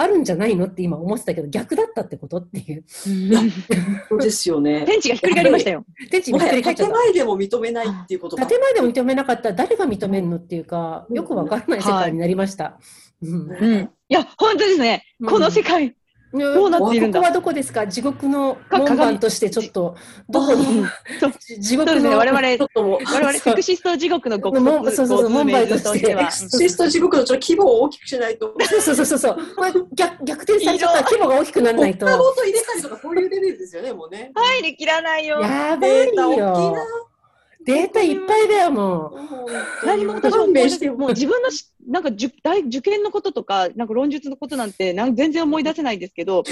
あるんじゃないのって今思ってたけど逆だったってことっていう。そうですよね。天地がひっくり返りましたよ。天地もはやにひっくり返っちゃっ建前でも認めないっていうこと。建前でも認めなかったら誰が認めるのっていうか、うんよくわからない世界になりました。うんうん。いや、本当ですね。この世界。どうなっているんだここはどこですか？地獄のか門番としてちょっと、どこにそう地獄の、ね。我々、ちょっと我々セクシスト地獄の極もう速そうそうそう交通名図としては。門番シスト地獄のちょっと規模を大きくしないと。そうそうそうそう。これ逆逆転されちゃったら規模が大きくならないと。オクタボート入れたりとかそういうレベルですよね、もうね。入りきらないよ。やばいデータ大きいよな。。データいっぱいだよ、もう。何も私も。もう自分のし なんか受大受験のこととか、なんか論述のことなんてなん全然思い出せないんですけど、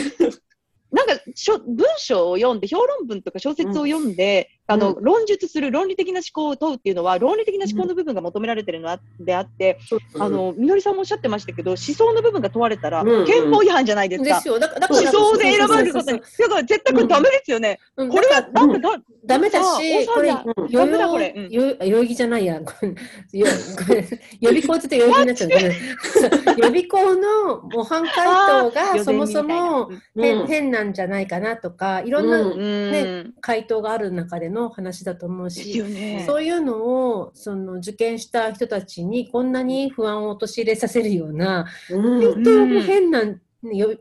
なんかしょ文章を読んで、評論文とか小説を読んで、あの、う論述する論理的な思考を問うっていうのは、論理的な思考の部分が求められてるのであって、あの、みのりさんもおっしゃってましたけど、思想の部分が問われたら、うんうん。憲法違反じゃないですか。ですよ。だから、思想で選ばれることに。だから絶対これダメですよね。うん。これはなんかだ、ダメだし、これ、あうん。ダメだこれ。うん。よよ代々木じゃないや。予備校って言って代々木になっちゃうごめんそう予備校の模範解答がそもそも変変なんじゃないかなとか、いろんなうん。うん、ね回答がある中での話だと思うし、よね。そういうのをその受験した人たちにこんなに不安を陥れさせるような、うん。回答も変な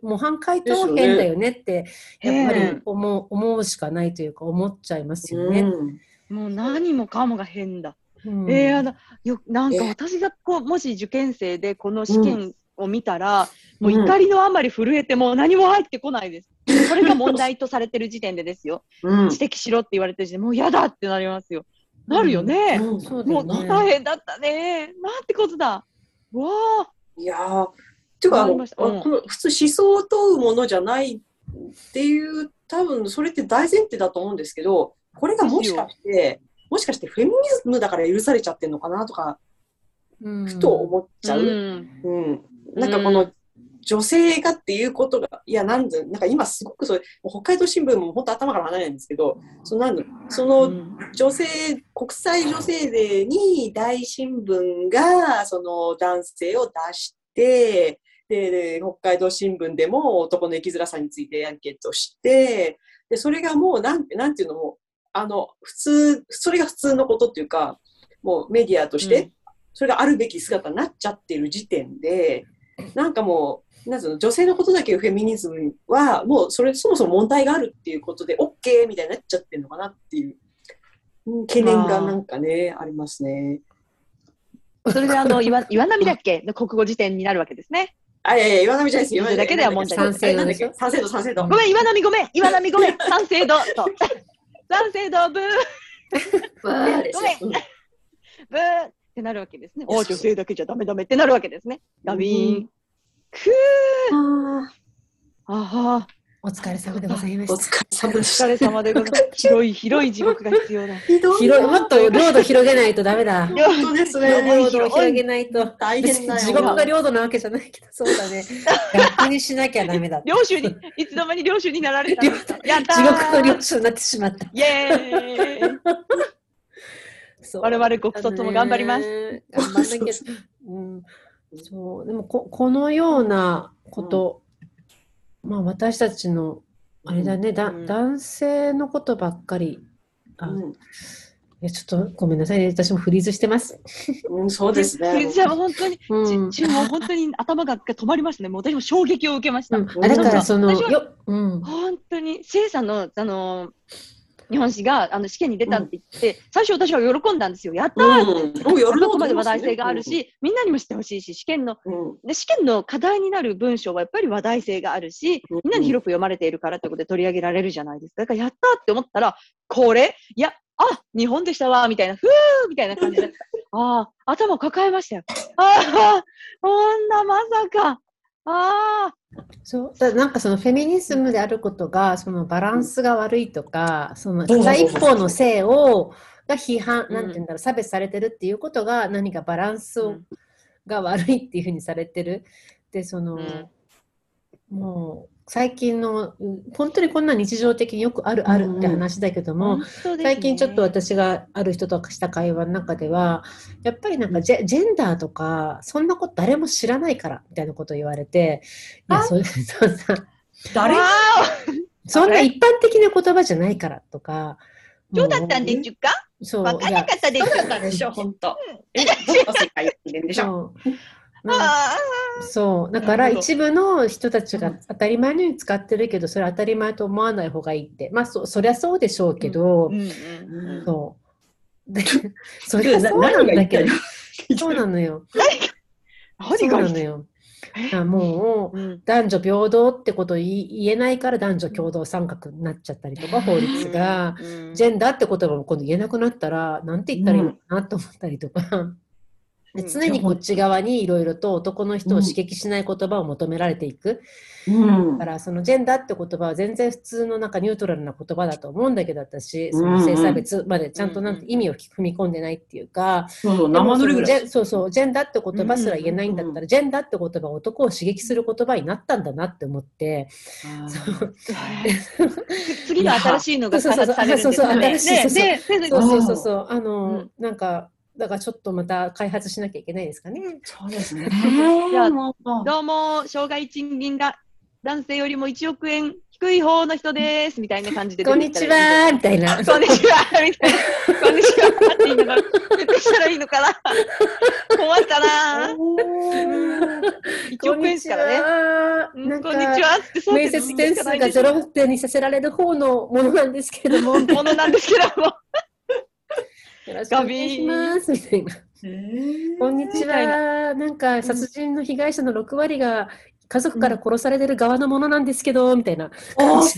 模範解答も変だよねって、やっぱり変思う思うしかないというか思っちゃいますよね。もう何もかもが変だ。うん。えー、あのよなんかえ私がこうもし受験生でこの試験を見たら、うんもう怒りのあまり震えてもう何も入ってこないです。それが問題とされてる時点でですよ。うん指摘しろって言われてる時点でもう嫌だってなりますよ。なるよね。うんもう。大変だったね。なんてことだ。うわあ。いやーていうかうんこの普通思想を問うものじゃないっていう多分それって大前提だと思うんですけどこれがもしかしてもしかしてフェミニズムだから許されちゃってるのかなとかうんふと思っちゃう、うんうんなんかこの女性がっていうことがいやなんでなんか今すごくそれ北海道新聞も本当頭から離れないんですけどそのなんだその女性国際女性デーに大新聞がその男性を出してでで北海道新聞でも男の生きづらさについてアンケートしてでそれがもうなんてなんていうのもあの普通それが普通のことっていうかもうメディアとして、うん。それがあるべき姿になっちゃってる時点でなんかもうなんの女性のことだけをフェミニズムはもうそれそもそも問題があるっていうことで OK みたいになっちゃってるのかなっていううん懸念がなんかね、ありますね。それであの、岩岩波だっけの国語辞典になるわけですね。あ、いやいや、岩波じゃないです。岩波だけでは問題ない賛成度賛成度、賛成度。ごめん、岩波ごめん、岩波ごめん、賛成度と。賛成度ブー、わーですようんブーってなるわけですね。お女性だけじゃダメダメってなるわけですね。ダビーン。くー。ああ、お疲れ様でございまおした。お。疲れ様でございます。広い、広い地獄が必要だ。広い、もっと領土広げないとダメだ。本当です領ね。土を広げないと。大変だよ。地獄が領土なわけじゃないけど、そうだね。逆にしなきゃダメだ。領主に、いつの間に領主になられた やった地獄のー領主になってしまった。イエーイそう我々国卒も頑張ります。ね頑張んなきゃ。うん、そうでもここのようなこと、まあ私たちのあれだね、だうん男性のことばっかり。あ、いうんやちょっとごめんなさいね、私もフリーズしてます。うん、そうですね。クリスチャンも本当に、うんちちもう本当に頭が止まりましたね。もう私も衝撃を受けました。うんあだからそのよ、うん、本当に、シェイさんの、あの日本史があの試験に出たって言って、最初私は喜んだんですよ。やったーって。うん、もう夜どこまで話題性があるし、みんなにも知ってほしいし、試験の、うん、で試験の課題になる文章はやっぱり話題性があるし、うんみんなに広く読まれているからってことで取り上げられるじゃないですか。だからやったーって思ったら、これ？いや、あ日本でしたわみたいな、ふーみたいな感じで、ああ、頭抱えましたよ。ああ、こんなまさか、ああ、そう。だなんかそのフェミニズムであることがそのバランスが悪いとか、そのそうそうそう片一方の性をが批判、うん。なんて言うんだろう差別されてるっていうことが何かバランスを、うん。が悪いっていうふうにされてる。でその、うん。もう最近のうん本当にこんな日常的によくあるあるって話だけども、本当ですね。最近ちょっと私がある人とした会話の中ではやっぱりなんかジェジェンダーとかそんなこと誰も知らないからみたいなことを言われていやあそ そうさ誰？わそんな一般的な言葉じゃないからとかーどうだったんでちゅか？そうわかんなかったでちゅそうだか ったでしょ、本当。え、どこの世界でしょ。そうなんあそう。だから一部の人たちがうん。当たり前のように使ってるけどそれ当たり前と思わない方がいいって。まあそそりゃそうでしょうけど、そう。で そりゃそうなんだけど。そうなのよ。そうないのよ。あもううん。男女平等ってことを言えないから男女共同参画になっちゃったりとか法律が、うん。ジェンダーって言葉も今度言えなくなったらなんて言ったらいいのかなと思ったりとか、でうん。常にこっち側にいろいろと男の人を刺激しない言葉を求められていく、うん。だからそのジェンダーって言葉は全然普通のなんかニュートラルな言葉だと思うんだけど私。その性差別までちゃんとなんて意味を踏み込んでないっていうか、そうそう、生ぬるぐらい。そのジェそうそうジェンダーって言葉すら言えないんだったら、ジェンダーって言葉は男を刺激する言葉になったんだなって思って、次の新しいのが開発されるんですよね。そうそうそうねそうねそう。そうそうそう。あの、うん。なんかだからちょっとまた開発しなきゃいけないですかね。そうですね。じゃあどうも、障害賃金が男性よりも1億円低い方の人です、みたいな感じで出こんにちはみたいな。こんにちはみたいな。こんにちはって言いながら、言ってしたらいいのかな困ったな1億円ですからね。こんにちはってそう面接点数がゼロ点にさせられる方のものなんですけれども、よものなんですけども。ろしくお願いしますみたいな。こんにちは。なんか殺人の被害者の6割が家族から殺されてる側のものなんですけど、みたいな。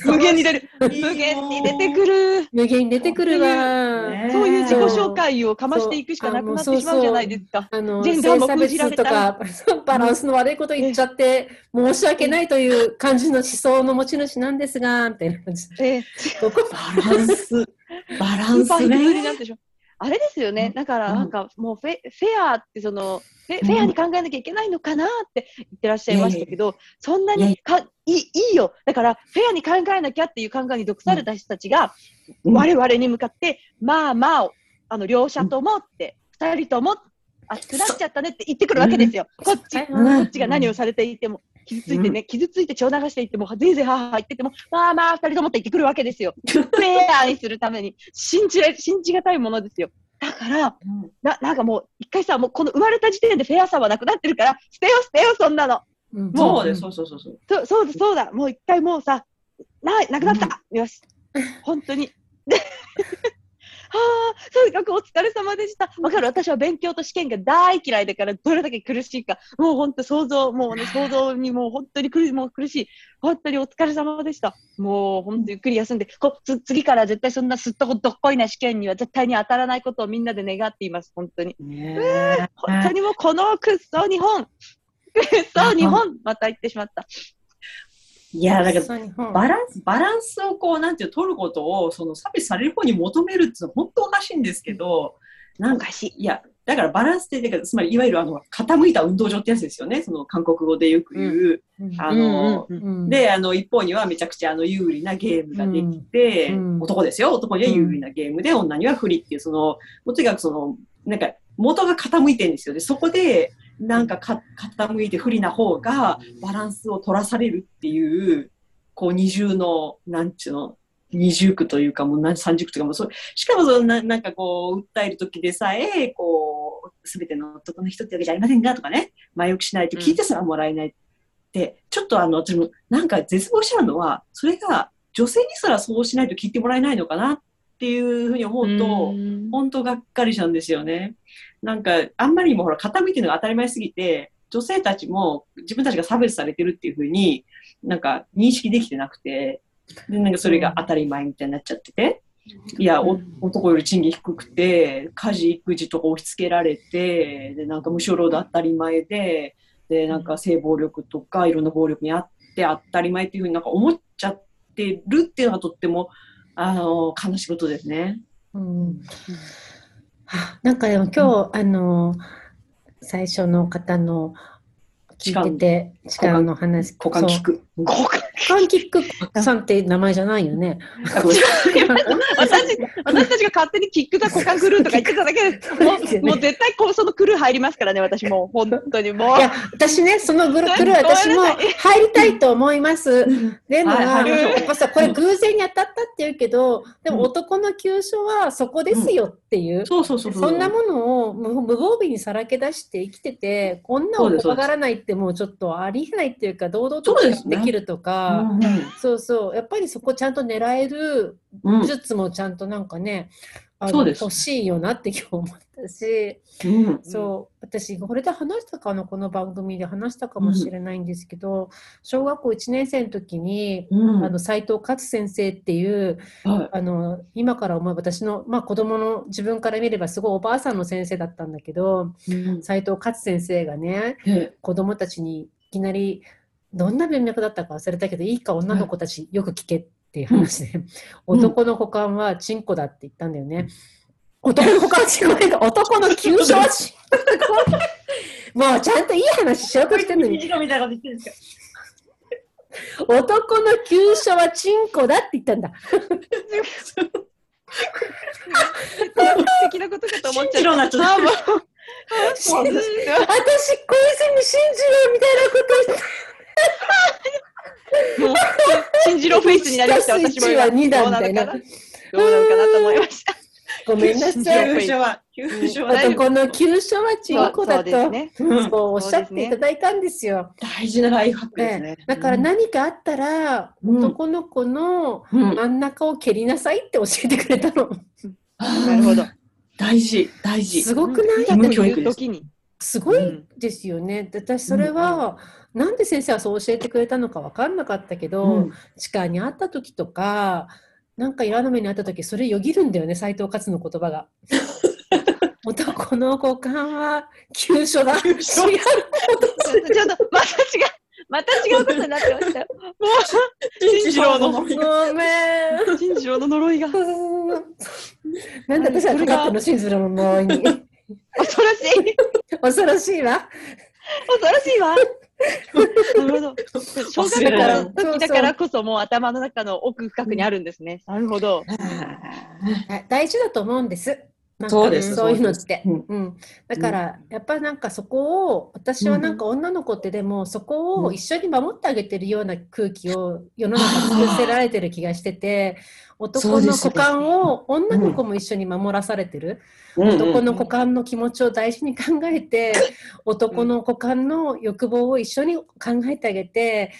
無限に出る。無限に出てくる。無限に出てくるわ。ねそういう自己紹介をかましていくしかなくなってしまうじゃないですか。あのジェンダーも性差封じられた別とかバランスの悪いこと言っちゃって申し訳ないという感じの思想の持ち主なんですが、みたいな感じバランス。バランスね。あれですよね。だから、うん。なんか、もうフェ、フェアって、その、フェフェアに考えなきゃいけないのかなって言ってらっしゃいましたけど、そんなにかいいいいよ。だから、フェアに考えなきゃっていう考えに毒された人たちが、うん。我々に向かって、まあまあ、あの、両者ともって、二人とも、熱くなっちゃったねって言ってくるわけですよ。こっち、うん。こっちが何をされていても、傷ついてね、傷ついて血を流していっても、ぜいぜいはーはー言ってても、まあまあ、二人ともって言ってくるわけですよ。フェアにするために、信じられ、信じがたいものですよ。だから、な、なんかもう、一回さ、もうこの生まれた時点でフェアさはなくなってるから、捨てよ捨てよ、そんなの。うんそうです、そうそうそうそう。そう、そうだ、そうだ、もう一回もうさ、な、なくなった、よし。本当に。とにかくお疲れ様でした。わかる私は勉強と試験が大嫌いだから、どれだけ苦しいか。もう本当想像、もうね、想像にもう本当に苦しい、もう苦しい。本当にお疲れ様でした。もう本当ゆっくり休んで、こつ次から絶対そんなすっとこどっこいな試験には絶対に当たらないことをみんなで願っています。本当に。本当にもうこのくっそ日本。くっそ日本。また言ってしまった。いや、だからバランス、バランスをこう、なんていうの取ることを、その差別される方に求めるっていうのは本当おかしいんですけど、なんか、しい。いや、だからバランスって、だからつまりいわゆるあの、傾いた運動場ってやつですよね。その韓国語でよく言う。うんあの、うんうんうんで、あの、一方にはめちゃくちゃあの、有利なゲームができて、うん男ですよ。男には有利なゲームで、女には不利っていう、その、もうとにかくその、なんか、元が傾いてるんですよね。そこで、なんかか傾いて不利な方がバランスを取らされるっていう、こう二重の、なんちゅうの、二重苦というか、もう何三重苦というか、もうそう、しかもそのななんかこう、訴える時でさえ、こう、すべての男の人ってわけじゃありませんがとかね、前置きしないと聞いてすらもらえないって、ちょっとあの、私もなんか絶望しちゃうのは、それが女性にすらそうしないと聞いてもらえないのかなっていうふうに思うと、うん本当がっかりしたんですよね。なんか、あんまりにもほら、傾いてるのが当たり前すぎて、女性たちも自分たちが差別されてるっていうふうに、なんか認識できてなくて、で、なんかそれが当たり前みたいになっちゃってて、いや、お男より賃金低くて、家事、育児とか押し付けられて、で、なんか無償労働当たり前で、で、なんか性暴力とかいろんな暴力にあって当たり前っていうふうになんか思っちゃってるっていうのがとっても、あの、悲しいことですね。うん。は なんかでも今日、あの、最初の方の聞いてて、時間の話、股間聞く。ここ股間キックさんって名前じゃないよね。私私たちが勝手にキックザ股間クルーとか言ってただけで、もうもう絶対こうそのクルー入りますからね、私も。う本当にもう。い。や、私ね、そのグループル私も入りたいと思います。でも、やっぱさ、これ偶然に当たったって言うけど、でも男の急所はそこですよっていう。そうそうそうそんなものを無無防備にさらけ出して生きてて、女を怖がらないってもうちょっとありえないっていうか、堂々とできるとか、うんそうそう、やっぱりそこちゃんと狙えるうん。技術もちゃんとなんかね、あのそうです。欲しいよなって今日思ったし、うんそう、私、これで話したかな、この番組で話したかもしれないんですけど、小学校1年生の時に、うん。あの斉藤勝先生っていうはあの今から思えば私の、まあ、子供の自分から見ればすごいおばあさんの先生だったんだけどいうん。斉藤勝先生がねえ。子供たちにいきなりどんな文脈だったか忘れたけどいいか女の子たちよく聞けっていう話で、うん。男の股間はチンコだって言ったんだよね。男の股間はチンコだけど男の急所はチンコもうちゃんといい話しようとしてるのに。男の急所はチンコだって言ったんだ。素敵なことかと思っちゃっと あもう私、小泉進次郎みたいなこと もう信じろフェイスになりました、私も今。一は二だどうなみたいなのかなどうなのかなと思いました。ごめんなさい。急所は、急所は大男の急所はチンコだそうと、ですね。うんそうおっしゃっていただいたんですよ。大事なライフハックですねね。だから何かあったら、うん男の子のうん真ん中を蹴りなさいって教えてくれたの。なるほど。大事、大事。すごくない、義務教育です言う時に。すごいですよね。で私それは、なんで先生はそう教えてくれたのか分かんなかったけど、うん地下にあった時とか、なんか嫌な目にあった時、それよぎるんだよね、斎藤勝の言葉が。男の股間は急所だ。違うことちょっと、また違う、また違うことになってましたよ。も信じろのごめん。う、信じろの呪いが。なんで私はかかってるの、シンズロの呪いに。恐ろしい。恐ろしいわ。恐ろしいわ。なるほど。小学校の時だからこそもう頭の中の奥深くにあるんですね。なるほど。はい大事だと思うんです。そうですそういうのって。うんうん、だから、やっぱりなんかそこを私はなんか女の子ってでもそこを一緒に守ってあげてるような空気を世の中に作せられてる気がしてて男の股間を女の子も一緒に守らされてる、男の股間の気持ちを大事に考えて、男の股間の欲望を一緒に考えてあげて、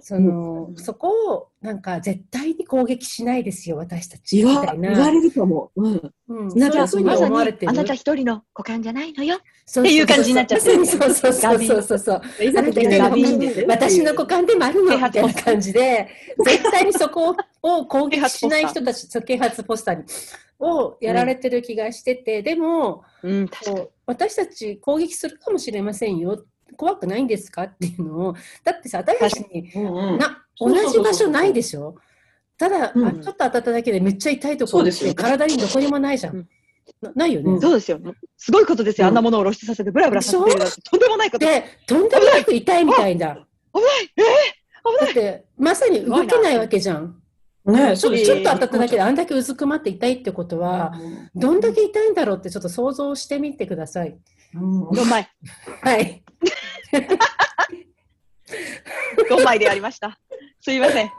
その、そこをなんか絶対に攻撃しないですよ、私たち。言わみたいな。言われるかも。うん。うん、なんかそういうふうにまさに思われてる。あなた一人の股間じゃないのよ。そっていう感じになっちゃってるそうそうそうそうそうそうそう。いざという時にガビーンガビーンです私の股間でもあるの啓みた発いな感じで、絶対にそこを攻撃しない人たち、啓発ポスターにをやられてる気がしてて、でもうん、確かに。こう私たち攻撃するかもしれませんよ。怖くないんですか？っていうのを、だってさ、私たちにうんうんな同じ場所ないでしょ？ただ、うんあちょっと当たっただけでめっちゃ痛いところってそうですよ体にどこにもないじゃん。うんなないよね。うんそうですよ。すごいことですよ。うんあんなものを露出させて、ブラブラさせてるなんてとんでもないこと。で、とんでもなく痛いみたいだ。危ないえだって、まさに動けないわけじゃん。ねちょそうですちょっと当たっただけであんだけうずくまって痛いってことは、どんだけ痛いんだろうってちょっと想像してみてください。うん4枚。はい。4枚でやりました。すいません。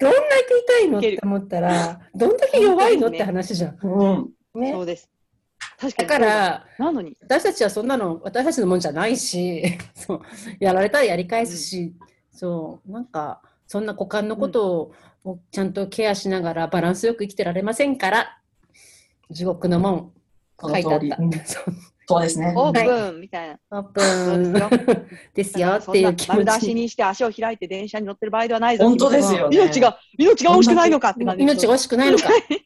どんだけ痛いのって思ったら、どんだけ弱いのって話じゃん。うんねそうです。確かだに。から、なのに。私たちはそんなの私たちのもんじゃないし そうやられたらやり返すし、そうなんかそんな股間のことをちゃんとケアしながらバランスよく生きてられませんから地獄の門こ書いてあった。うんそうですね。オープンみたいな。オープンですよ っていう気持丸出しちにして足を開いて電車に乗ってる場合ではないぞ。本当ですよね。命が、命が惜しくないのかって感じ。命が惜しくないのか、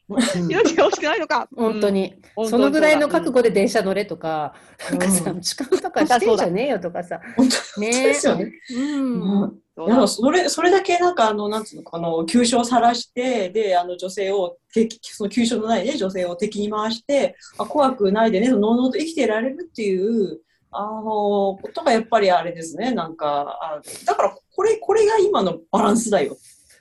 う ん命が惜しくないのか。本当に、うんそのぐらいの覚悟で電車乗れとか、うんなんかさ痴漢とかしてんじゃねえよとかさ本当ねですよね。うんうんそれそれだけなんかあのなんつうのこの急所を晒してであの女性を敵その急所のないね女性を敵に回してあ怖くないでねのうのうと生きてられるっていうあのことがやっぱりあれですねなんかあだからこれこれが今のバランスだよ。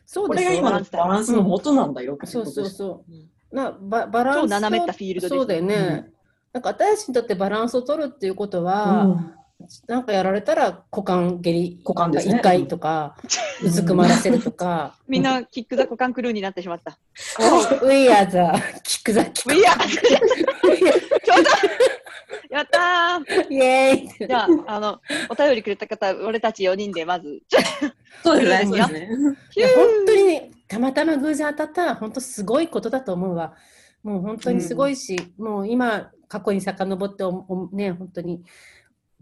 そうこれが今のバランスの元なんだよっていそうそうう。そうなババランスを超斜めったフィールドですねそうだよね、うん。なんか私たちにとってバランスを取るっていうことことは、なんかやられたら股間蹴り股間ですね。1回とか、うずくまらせるとか、みんなキックザ股間クルーになってしまった。We are the キックザキック。いや、ちょうどやったー。イエーイ。じゃあ、あの、お便りくれた方、俺たち4人でまず、そうですね。すね。いや本当にねたまたま偶然当たったら本当すごいことだと思うわ。もう本当にすごいし、もう今過去に遡っておおね本当に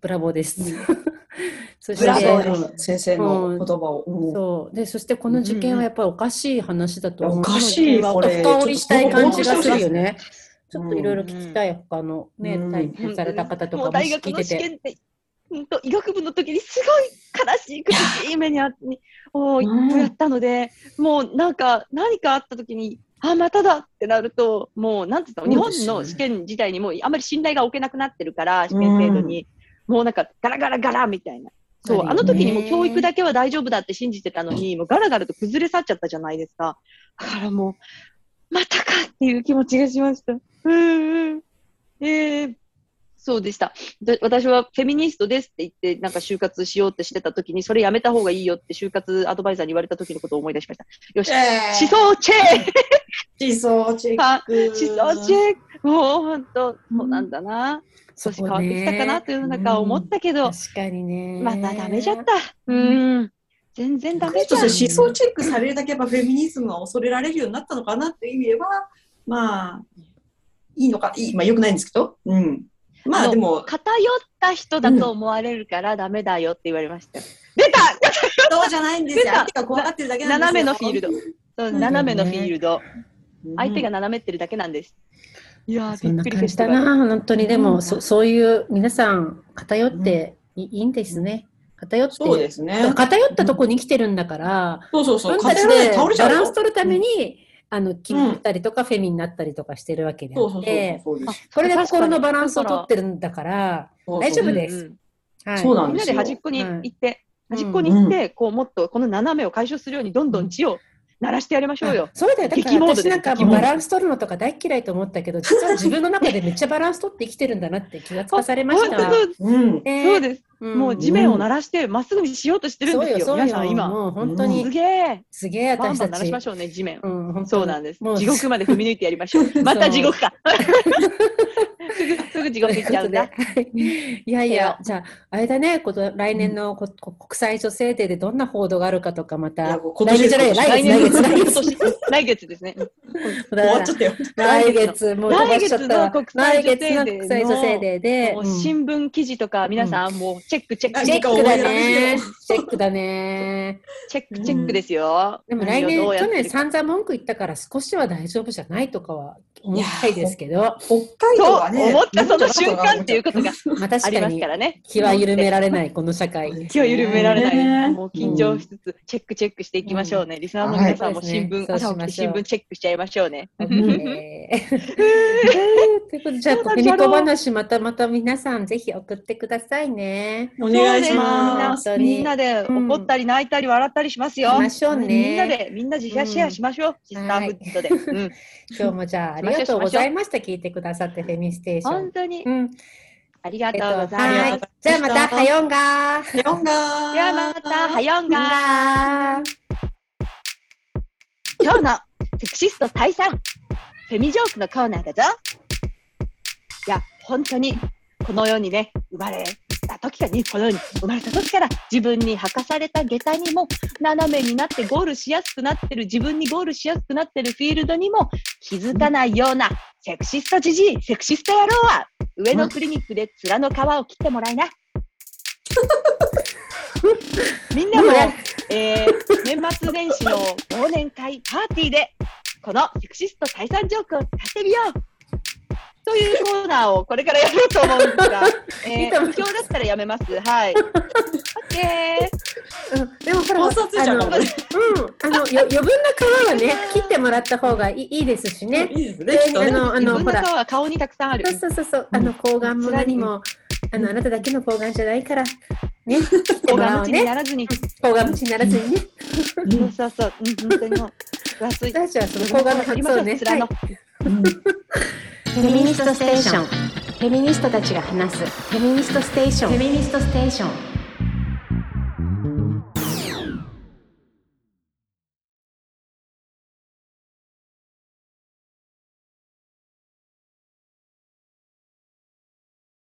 ブラボーです。そしてブラボー先生の先生の言葉を、うん。そう。でそしてこの事件はやっぱりおかしい話だと思う。おかしいこれ。深掘りしたい感じがするよね。ちうんょっといろいろ聞きたい、他のね、うん。体験された方ともうかもし大学の聞いてて。試験って、うんと医学部の時にすごい悲しい苦しい目にあにをうん。やったので、もうなんか何かあった時に、あ、まただってなると、もうなんていうの、日本の試験自体にもうあんまり信頼が置けなくなってるから、試験制度に。もうなんかガラガラガラみたいな。そう、あの時にもう教育だけは大丈夫だって信じてたのに、もうガラガラと崩れ去っちゃったじゃないですか。だからもう、またかっていう気持ちがしました。うんうん。えー、そうでした。で私はフェミニストですって言って、なんか就活しようってしてた時に、それやめた方がいいよって就活アドバイザーに言われた時のことを思い出しました。よし、思想チェッ思想チェックク思想チェックもう本当、そうなんだな。少し変わってきたかなというなんか思ったけど、確かにね。またダメじゃった。うん。全然ダメじゃん。思想チェックされるだけやっぱフェミニズムが恐れられるようになったのかなっていう意味では、まあ、いいのか、いい、まあ良くないんですけど、うん。まあでも、偏った人だと思われるからダメだよって言われましたよ。出たそうじゃないんですよ。出た相手が怖がってるだけなんですよ。斜めのフィールド。そうね斜めのフィールド。うん相手が斜めってるだけなんです。いやびっくり感じだフェスティバル。な、本当にでも、うんそそういう皆さん偏っていいいんですね。偏ってそうですね。偏ったとこに来てるんだから、そうそうそう。バランス取るために、あの決めたりとか、フェミになったりとかしてるわけであって、れで心のバランスを取ってるんだから、大丈夫です。そうなんみんなで端っこに行って、はい端っこに行って、こうもっとこの斜めを解消するようにどんどん血を鳴らしてやりましょうよ。そうだよ。だから激モードです私なんかバランス取るのとか大嫌いと思ったけど、実は自分の中でめっちゃバランス取って生きてるんだなって気がつかされました。そうです。もう地面を鳴らしてまっすぐにしようとしてるんですよ。皆さん今。もう本当すに、げえ。すげえ私たちバン鳴らしま。しょうね、地面。そうなんです地獄まで踏み抜いてやりましょう。また地獄か。すぐ、地獄行っちゃうんだ。と いやいや、じゃあ、あれだね、こと来年のここ国際女性デーでどんな報道があるかとか、まいた今年じゃないよ、来月、来月、来今月。年来月ですね。終わっちゃったよ。来月、もう来月の国際女性デーで、新聞記事とか皆さんもうチェックチェックあチェッククだねし。チェックだね。チェックチェックですよ。でも来年、去年散々文句言ったから少しは大丈夫じゃないとかは思いたいですけど、北海道とはね。思ったその瞬間っていうことがまああります確からね。気は緩められない、この社会。気を緩められない。ねもう緊張しつつ、チェックチェックしていきましょうね。リスナーの皆さんも新聞、はい朝起きて新聞チェックしちゃいましょうね。えー ということで、じゃあ、そうなんフェミだろうコ話、またまた皆さんぜひ送ってくださいね。お願いします。みんなで怒ったり泣いたり笑ったりしますよ。しましょうねみんなで、みんなでシェアシェアしましょう。シスターフットで。うん 今日もじゃあ、ありがとうございました。聞いてくださって、フェミステーション。本当にうん。ありがと、とうございはます。い。じゃあまた、はよんがー。ヨンガー。ではまた、はよんががー。今日のセクシスト退散フェミジョークのコーナーだぞいや、本当に、この世にね、生まれた時から、この世に生まれた時から、自分に履かされた下駄にも、斜めになってゴールしやすくなってる、自分にゴールしやすくなってるフィールドにも気づかないような、セクシストじじい、セクシスト野郎は、上のクリニックで面の皮を切ってもらいな。みんなも、えー年末年始の忘年会パーティーで、このセクシスト退散ジョークを使ってみようというコーナーをこれからやろうと思うんですが、えー、いいと思う不評だったらやめます。はい。オッケー。うんでもほら、放送通じゃんあの、うん、あの、よ 余分な皮はね、切ってもらった方がいいいいですしね。いいですね。あの、あの、ほら、顔は顔にたくさんある。そうそうそうそう、あの、抗がんも何も、あの、あなただけの抗がんじゃないから、ね、切って顔が無知にもらおうね。ならずに。抗がん無知にならずにね。そうそうそう。うん、本当にもう。私はその抗がんの発想ね。面のうんフェミニストステーション。フェミニストたちが話す。フェミニストステーション。フェミニストステーション。